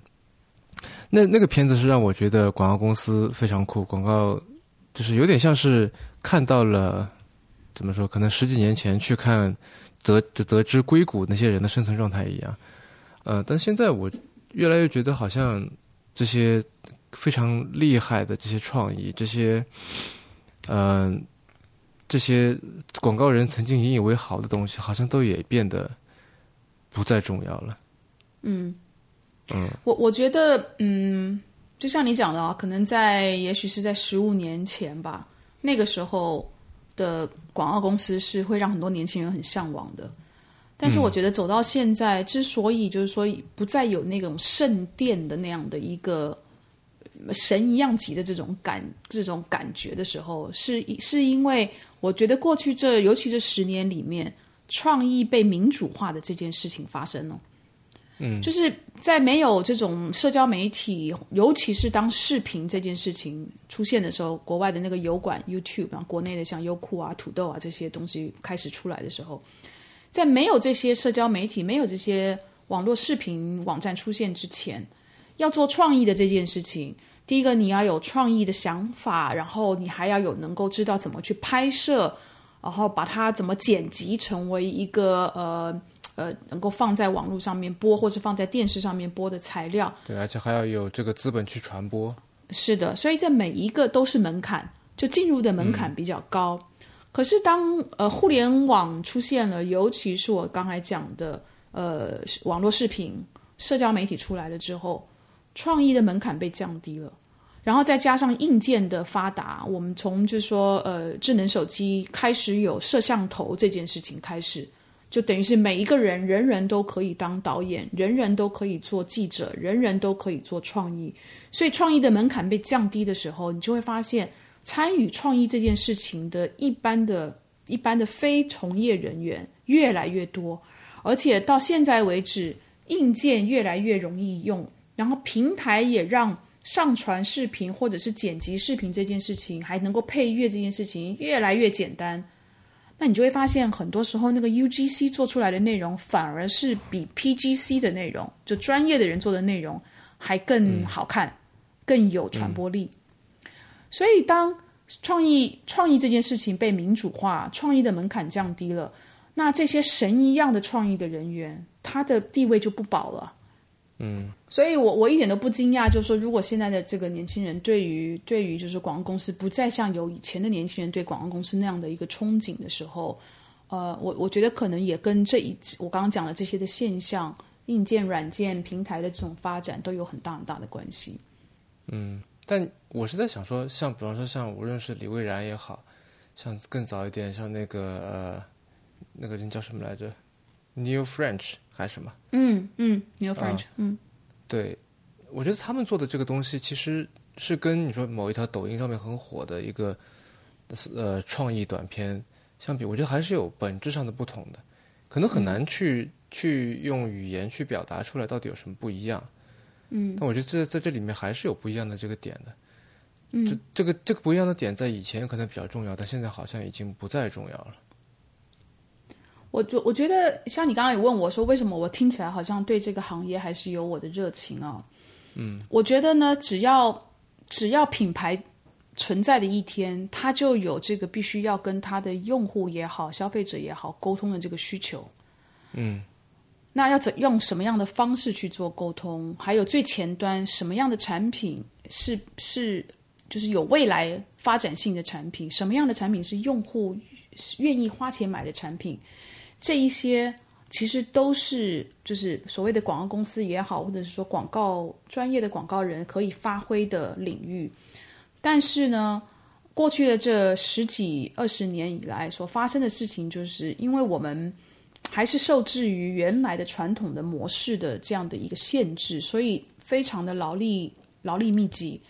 S2: 那那个片子是让我觉得广告公司非常酷，广告就是有点像是看到了怎么说，可能十几年前去看得得知硅谷那些人的生存状态一样。呃，但现在我越来越觉得，好像这些非常厉害的这些创意，这些嗯这些广告人曾经引以为豪的东西，好像都也变得不再重要了。
S3: 嗯。
S2: 嗯，
S3: 我我觉得，嗯，就像你讲的啊，可能在也许是在十五年前吧，那个时候的广告公司是会让很多年轻人很向往的。但是我觉得走到现在，之所以就是说不再有那种圣殿的那样的一个神一样级的这种感这种感觉的时候，是是因为我觉得过去这尤其这十年里面，创意被民主化的这件事情发生了。
S2: 嗯，
S3: 就是在没有这种社交媒体，尤其是当视频这件事情出现的时候，国外的那个油管 YouTube，然后国内的像优酷啊、土豆啊这些东西开始出来的时候，在没有这些社交媒体、没有这些网络视频网站出现之前，要做创意的这件事情，第一个你要有创意的想法，然后你还要有能够知道怎么去拍摄，然后把它怎么剪辑成为一个呃。呃，能够放在网络上面播，或是放在电视上面播的材料，
S2: 对，而且还要有这个资本去传播。
S3: 是的，所以这每一个都是门槛，就进入的门槛比较高。可是当呃互联网出现了，尤其是我刚才讲的呃网络视频、社交媒体出来了之后，创意的门槛被降低了。然后再加上硬件的发达，我们从就是说呃智能手机开始有摄像头这件事情开始，就等于是每一个人人人都可以当导演，人人都可以做记者，人人都可以做创意。所以创意的门槛被降低的时候，你就会发现参与创意这件事情的一般的、一般的非从业人员越来越多，而且到现在为止，硬件越来越容易用，然后平台也让。上传视频或者是剪辑视频这件事情，还能够配乐这件事情越来越简单，那你就会发现，很多时候那个 UGC 做出来的内容，反而是比 PGC 的内容，就专业的人做的内容还更好看，更有传播力。所以，当创意创意这件事情被民主化，创意的门槛降低了，那这些神一样的创意的人员，他的地位就不保了。
S2: 嗯，
S3: 所以我我一点都不惊讶，就是说，如果现在的这个年轻人对于对于就是广告公司不再像有以前的年轻人对广告公司那样的一个憧憬的时候，呃，我我觉得可能也跟这一我刚刚讲的这些的现象，硬件、软件、平台的这种发展都有很大很大的关系。
S2: 嗯，但我是在想说，像比方说像无论是李蔚然也好像更早一点，像那个呃那个人叫什么来着，New French。还是什么？
S3: 嗯嗯，New French，嗯，
S2: 对，我觉得他们做的这个东西其实是跟你说某一条抖音上面很火的一个呃创意短片相比，我觉得还是有本质上的不同的，可能很难去去用语言去表达出来到底有什么不一样。
S3: 嗯，
S2: 但我觉得这在这里面还是有不一样的这个点的。
S3: 嗯，
S2: 这这个这个不一样的点在以前可能比较重要，但现在好像已经不再重要了。
S3: 我觉我觉得像你刚刚也问我说，为什么我听起来好像对这个行业还是有我的热情啊？
S2: 嗯，
S3: 我觉得呢，只要只要品牌存在的一天，它就有这个必须要跟它的用户也好、消费者也好沟通的这个需求。
S2: 嗯，
S3: 那要怎用什么样的方式去做沟通？还有最前端什么样的产品是是就是有未来发展性的产品？什么样的产品是用户愿意花钱买的产品？这一些其实都是就是所谓的广告公司也好，或者是说广告专业的广告人可以发挥的领域。但是呢，过去的这十几二十年以来所发生的事情，就是因为我们还是受制于原来的传统的模式的这样的一个限制，所以非常的劳力劳力密集。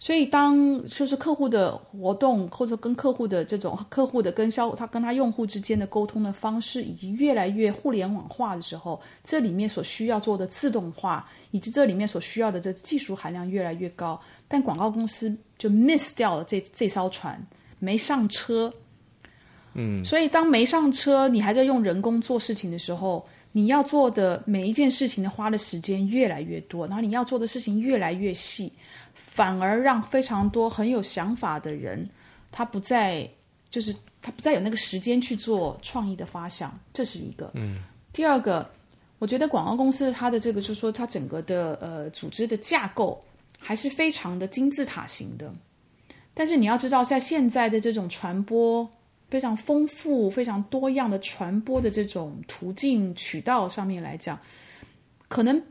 S3: 所以，当就是客户的活动，或者跟客户的这种客户的跟销，他跟他用户之间的沟通的方式，以及越来越互联网化的时候，这里面所需要做的自动化，以及这里面所需要的这技术含量越来越高，但广告公司就 miss 掉了这这艘船，没上车。
S2: 嗯，
S3: 所以当没上车，你还在用人工做事情的时候，你要做的每一件事情的花的时间越来越多，然后你要做的事情越来越细。反而让非常多很有想法的人，他不再就是他不再有那个时间去做创意的发想，这是一个。
S2: 嗯。
S3: 第二个，我觉得广告公司它的这个就是说，它整个的呃组织的架构还是非常的金字塔型的。但是你要知道，在现在的这种传播非常丰富、非常多样的传播的这种途径渠道上面来讲，可能。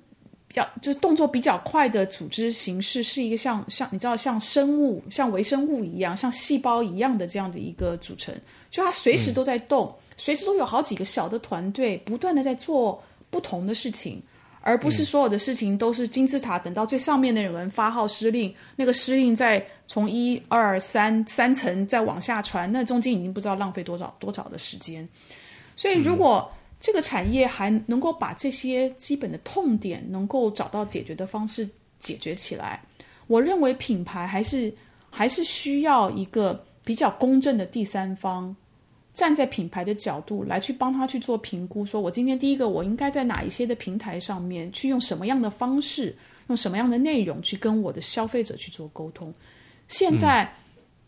S3: 比较就是动作比较快的组织形式，是一个像像你知道像生物、像微生物一样、像细胞一样的这样的一个组成，就它随时都在动，随时都有好几个小的团队不断的在做不同的事情，而不是所有的事情都是金字塔，等到最上面的人发号施令，那个施令再从一二三三层再往下传，那中间已经不知道浪费多少多少的时间，所以如果。这个产业还能够把这些基本的痛点能够找到解决的方式解决起来，我认为品牌还是还是需要一个比较公正的第三方，站在品牌的角度来去帮他去做评估，说我今天第一个我应该在哪一些的平台上面去用什么样的方式，用什么样的内容去跟我的消费者去做沟通。现在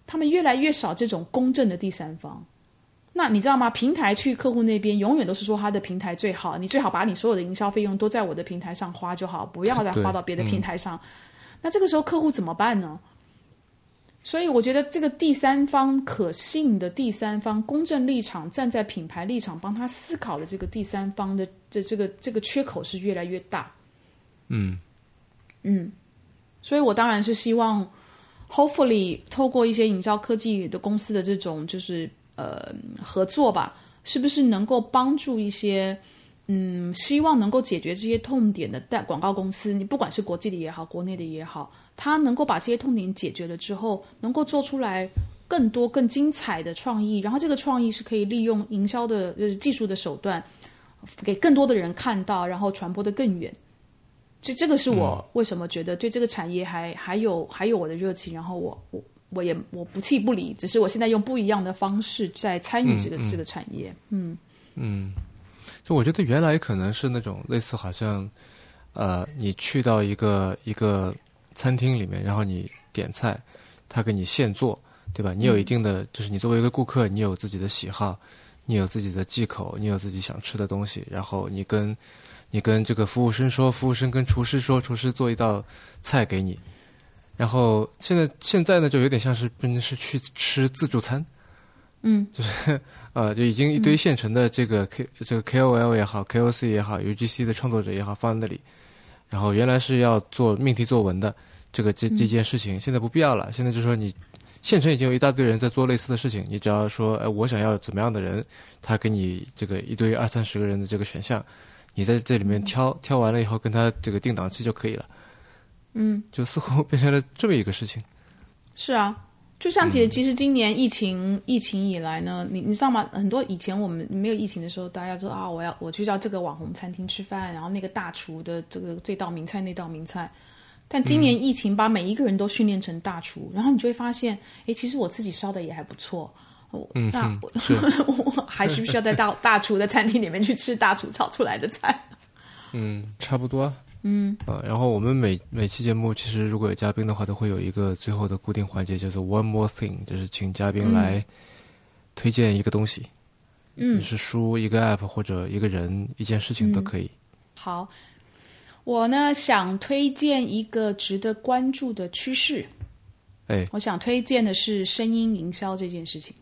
S3: 他们越来越少这种公正的第三方。那你知道吗？平台去客户那边，永远都是说他的平台最好，你最好把你所有的营销费用都在我的平台上花就好，不要再花到别的平台上。那这个时候客户怎么办呢？所以我觉得这个第三方可信的第三方公正立场，站在品牌立场帮他思考的这个第三方的这这个这个缺口是越来越大。
S2: 嗯
S3: 嗯，所以我当然是希望 hopefully 透过一些营销科技的公司的这种就是呃合作吧，是不是能够帮助一些嗯希望能够解决这些痛点的带广告公司，你不管是国际的也好，国内的也好，它能够把这些痛点解决了之后，能够做出来更多更精彩的创意，然后这个创意是可以利用营销的就是技术的手段，给更多的人看到，然后传播的更远。这这个是我为什么觉得对这个产业还还有还有我的热情，然后我我我也我不弃不离，只是我现在用不一样的方式在参与这个、这个产业。嗯
S2: 嗯，就我觉得原来可能是那种类似好像呃，你去到一个一个餐厅里面，然后你点菜，他给你现做，对吧？你有一定的，就是你作为一个顾客，你有自己的喜好，你有自己的忌口，你有自己想吃的东西，然后你跟。你跟这个服务生说，服务生跟厨师说，厨师做一道菜给你。然后现在现在呢，就有点像是变成是去吃自助餐，
S3: 嗯，
S2: 就是 呃，就已经一堆现成的这个 K 这个 KOL 也好，KOC 也好，UGC 的创作者也好放在那里。然后原来是要做命题作文的这个这这件事情，现在不必要了。现在就说你现成已经有一大堆人在做类似的事情，你只要说，哎，我想要怎么样的人，他给你这个一堆二三十个人的这个选项。你在这里面挑挑完了以后，跟他这个定档期就可以了。
S3: 嗯，
S2: 就似乎变成了这么一个事情。
S3: 是啊，就像其实其实今年疫情疫情以来呢，你你知道吗？很多以前我们没有疫情的时候，大家说啊，我要我去到这个网红餐厅吃饭，然后那个大厨的这个这道名菜那道名菜。但今年疫情把每一个人都训练成大厨，然后你就会发现，哎，其实我自己烧的也还不错。
S2: 嗯，
S3: 那我 我还需不需要在大 大厨的餐厅里面去吃大厨炒出来的菜？
S2: 嗯，差不多。
S3: 嗯，
S2: 呃，然后我们每每期节目其实如果有嘉宾的话，都会有一个最后的固定环节，叫做 One More Thing，就是请嘉宾来推荐一个东西。
S3: 嗯，
S2: 是书、一个 App 或者一个人、一件事情都可以。
S3: 好，我呢想推荐一个值得关注的趋势。
S2: 哎，
S3: 我想推荐的是声音营销这件事情。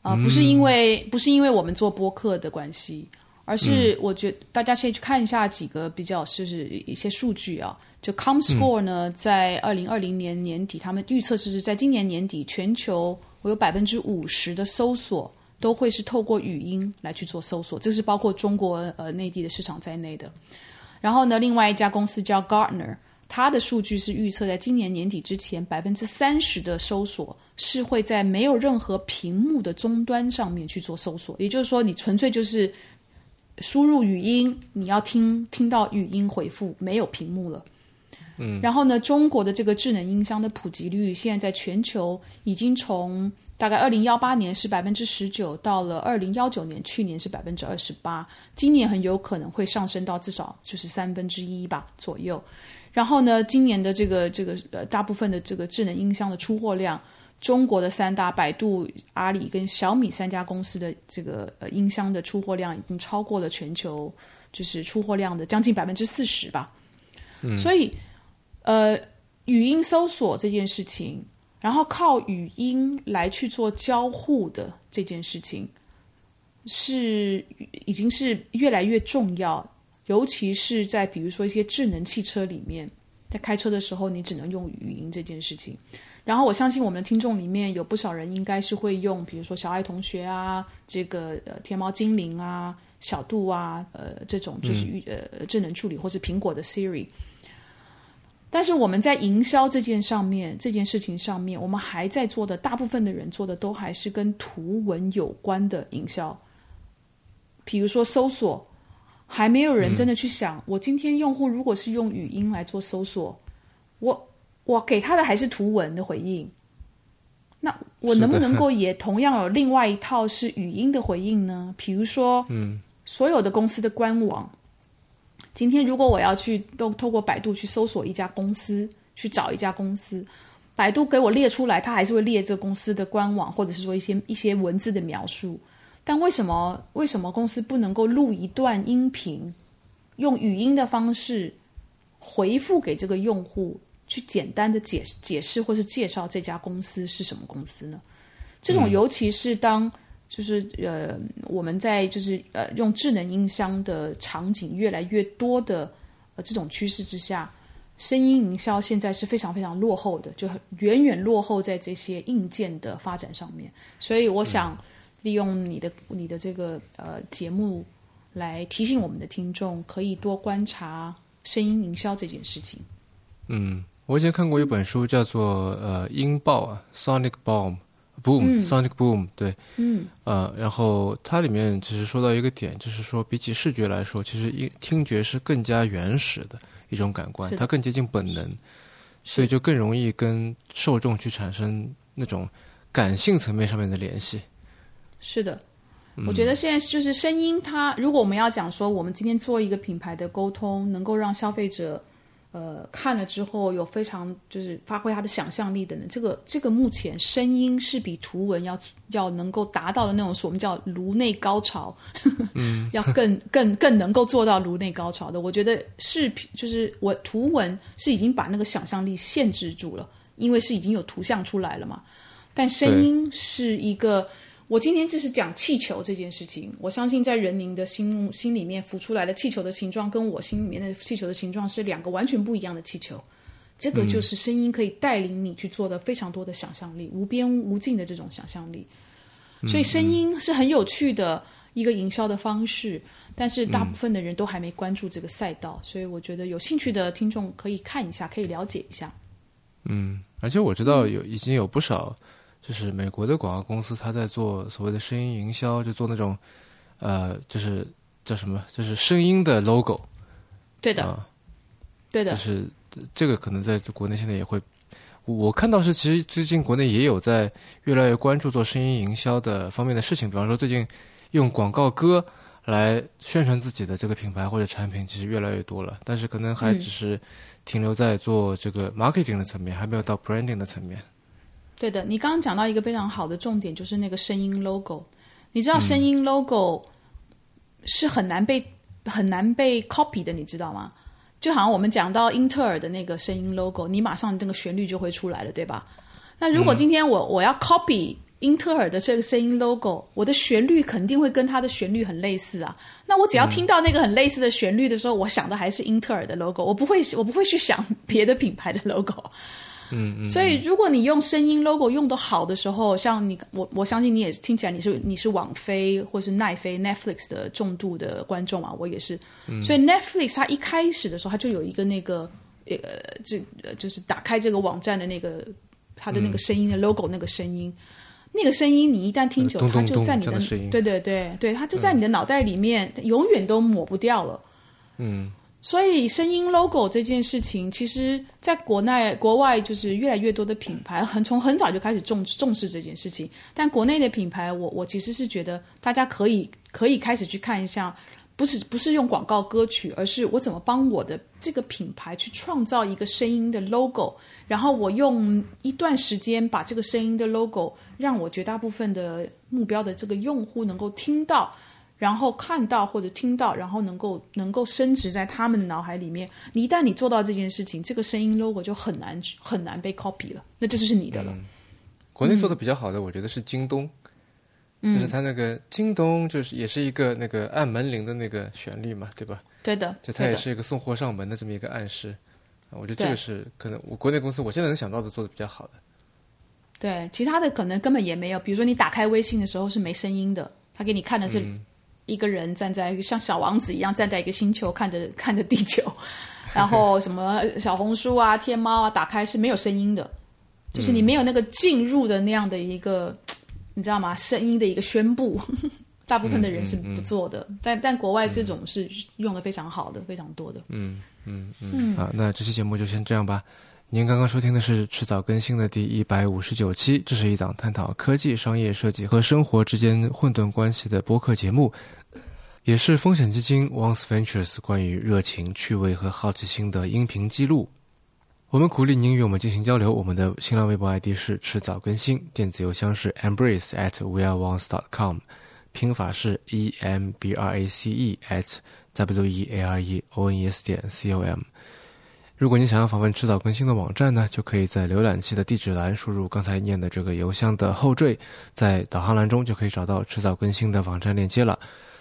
S3: 啊，不是因为不是因为我们做播客的关系，而是我觉得大家可以去看一下几个比较就是一些数据啊。就 ComScore 呢，在二零二零年年底，他们预测是在今年年底，全球我有百分之五十的搜索都会是透过语音来去做搜索，这是包括中国呃内地的市场在内的。然后呢，另外一家公司叫 Gartner。它的数据是预测，在今年年底之前，百分之三十的搜索是会在没有任何屏幕的终端上面去做搜索。也就是说，你纯粹就是输入语音，你要听听到语音回复，没有屏幕了。
S2: 嗯。
S3: 然后呢，中国的这个智能音箱的普及率，现在在全球已经从大概二零幺八年是百分之十九，到了二零幺九年，去年是百分之二十八，今年很有可能会上升到至少就是三分之一吧左右。然后呢，今年的这个这个呃，大部分的这个智能音箱的出货量，中国的三大百度、阿里跟小米三家公司的这个呃音箱的出货量已经超过了全球就是出货量的将近百分之四十吧。
S2: 嗯，
S3: 所以呃，语音搜索这件事情，然后靠语音来去做交互的这件事情，是已经是越来越重要。尤其是在比如说一些智能汽车里面，在开车的时候，你只能用语音这件事情。然后我相信我们的听众里面有不少人应该是会用，比如说小爱同学啊，这个呃天猫精灵啊，小度啊，呃这种就是呃智能助理，或是苹果的 Siri。但是我们在营销这件上面，这件事情上面，我们还在做的，大部分的人做的都还是跟图文有关的营销，比如说搜索。还没有人真的去想，我今天用户如果是用语音来做搜索，我我给他的还是图文的回应，那我能不能够也同样有另外一套是语音的回应呢？比如说，
S2: 嗯，
S3: 所有的公司的官网，今天如果我要去都透过百度去搜索一家公司，去找一家公司，百度给我列出来，它还是会列这个公司的官网，或者是说一些一些文字的描述。但为什么为什么公司不能够录一段音频，用语音的方式回复给这个用户，去简单的解解释或是介绍这家公司是什么公司呢？这种尤其是当就是呃我们在就是呃用智能音箱的场景越来越多的呃这种趋势之下，声音营销现在是非常非常落后的，就远远落后在这些硬件的发展上面。所以我想利用你的你的这个呃节目来提醒我们的听众，可以多观察声音营销这件事情。
S2: 嗯，我以前看过一本书，叫做呃音爆啊，Sonic Boom，Boom，Sonic Boom，对，
S3: 嗯。
S2: 呃，然后它里面其实说到一个点，就是说比起视觉来说，其实音听觉是更加原始的一种感官，它更接近本能，所以就更容易跟受众去产生那种感性层面上面的联系。
S3: 是的，我觉得现在就是声音它，如果我们要讲说，我们今天做一个品牌的沟通，能够让消费者呃看了之后有非常就是发挥他的想象力等等，这个这个目前声音是比图文要要能够达到的那种所我们叫颅内高潮，嗯，要更更更能够做到颅内高潮的。我觉得视频就是我图文是已经把那个想象力限制住了，因为是已经有图像出来了嘛。但声音是一个，我今天就是讲气球这件事情。我相信在人民的心心里面浮出来的气球的形状，跟我心里面的气球的形状是两个完全不一样的气球。这个就是声音可以带领你去做的非常多的想象力，无边无尽的这种想象力。所以声音是很有趣的一个营销的方式，但是大部分的人都还没关注这个赛道，所以我觉得有兴趣的听众可以看一下，可以了解一下。
S2: 嗯，而且我知道有已经有不少，就是美国的广告公司，他在做所谓的声音营销，就做那种，呃，就是叫什么，就是声音的 logo
S3: 对的，
S2: 啊，
S3: 对的
S2: 就，是这个可能在国内现在也会，我看到是其实最近国内也有在越来越关注做声音营销的方面的事情，比方说最近用广告歌来宣传自己的这个品牌或者产品，其实越来越多了，但是可能还
S3: 嗯。
S2: 只是停留在做这个 marketing 的层面，还没有到 branding 的层面。
S3: 对的，你刚刚讲到一个非常好的重点，就是那个声音 logo。你知道声音 logo 是很难被很难被 copy 的，你知道吗？就好像我们讲到英特尔的那个声音 logo，你马上这个旋律就会出来了，对吧？那如果今天我、我要 copy 英特尔的这个声音 logo，我的旋律肯定会跟它的旋律很类似啊。那我只要听到那个很类似的旋律的时候，我想的还是英特尔的 logo，我不会我不会去想别的品牌的 logo。
S2: 嗯嗯，
S3: 所以，如果你用声音 logo 用的好的时候，像你我我相信你也是听起来你是你是网飞或是奈飞 Netflix 的重度的观众啊，我也是。所以 Netflix 它一开始的时候，它就有一个那个呃这呃就是打开这个网站的那个它的那个声音的 logo 那个声音。那个声音，你一旦听久，它就在你
S2: 的
S3: 对对对对，它就在你的脑袋里面，永远都抹不掉了。
S2: 嗯
S3: 所以声音 logo 这件事情，其实在国内、国外就是越来越多的品牌很从很早就开始重重视这件事情。但国内的品牌，我我其实是觉得大家可以可以开始去看一下，不是不是用广告歌曲，而是我怎么帮我的这个品牌去创造一个声音的 logo，然后我用一段时间把这个声音的 logo 让我绝大部分的目标的这个用户能够听到。然后看到或者听到，然后能够能够升值在他们的脑海里面。你一旦你做到这件事情，这个声音 logo 就很难很难被 copy 了，那这就是你的了。
S2: 国内做的比较好的，我觉得是京东，就是它那个京东，就是也是一个那个按门铃的那个旋律嘛，对吧？
S3: 对的，
S2: 就它，也是一个送货上门的这么一个暗示。啊我觉得这个是可能我国内公司我现在能想到的做的比较好的。
S3: 对，其他的可能根本也没有。比如说你打开微信的时候是没声音的，他给你看的是一个人站在像小王子一样站在一个星球看着看着地球，然后什么小红书啊、天猫啊，打开是没有声音的，就是你没有那个进入的那样的一个，你知道吗？声音的一个宣布。大部分的人是不做的，但但国外这种是用的非常好的，非常多的。
S2: 嗯嗯嗯。好，那这期节目就先这样吧。您刚刚收听的是迟早更新的第一百五十九期，这是一档探讨科技、商业设计和生活之间混沌关系的播客节目，也是风险基金 Once Ventures 关于热情、趣味和好奇心的音频记录。我们鼓励您与我们进行交流。我们的新浪微博 ID 是迟早更新，电子邮箱是 embrace at weareones.com，拼法是 e m b r a c e at w e a r e o n e s 点 c o m。如果你想要访问迟早更新的网站呢，就可以在浏览器的地址栏输入刚才念的这个邮箱的后缀，在导航栏中就可以找到迟早更新的网站链接了。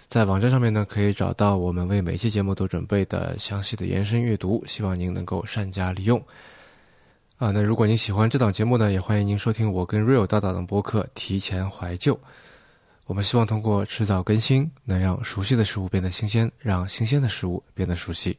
S2: 在网站上面呢，可以找到我们为每期节目都准备的详细的延伸阅读，希望您能够善加利用。啊，那如果您喜欢这档节目呢，也欢迎您收听我跟 Real 搭档的播客《提前怀旧》。我们希望通过迟早更新，能让熟悉的事物变得新鲜，让新鲜的事物变得熟悉。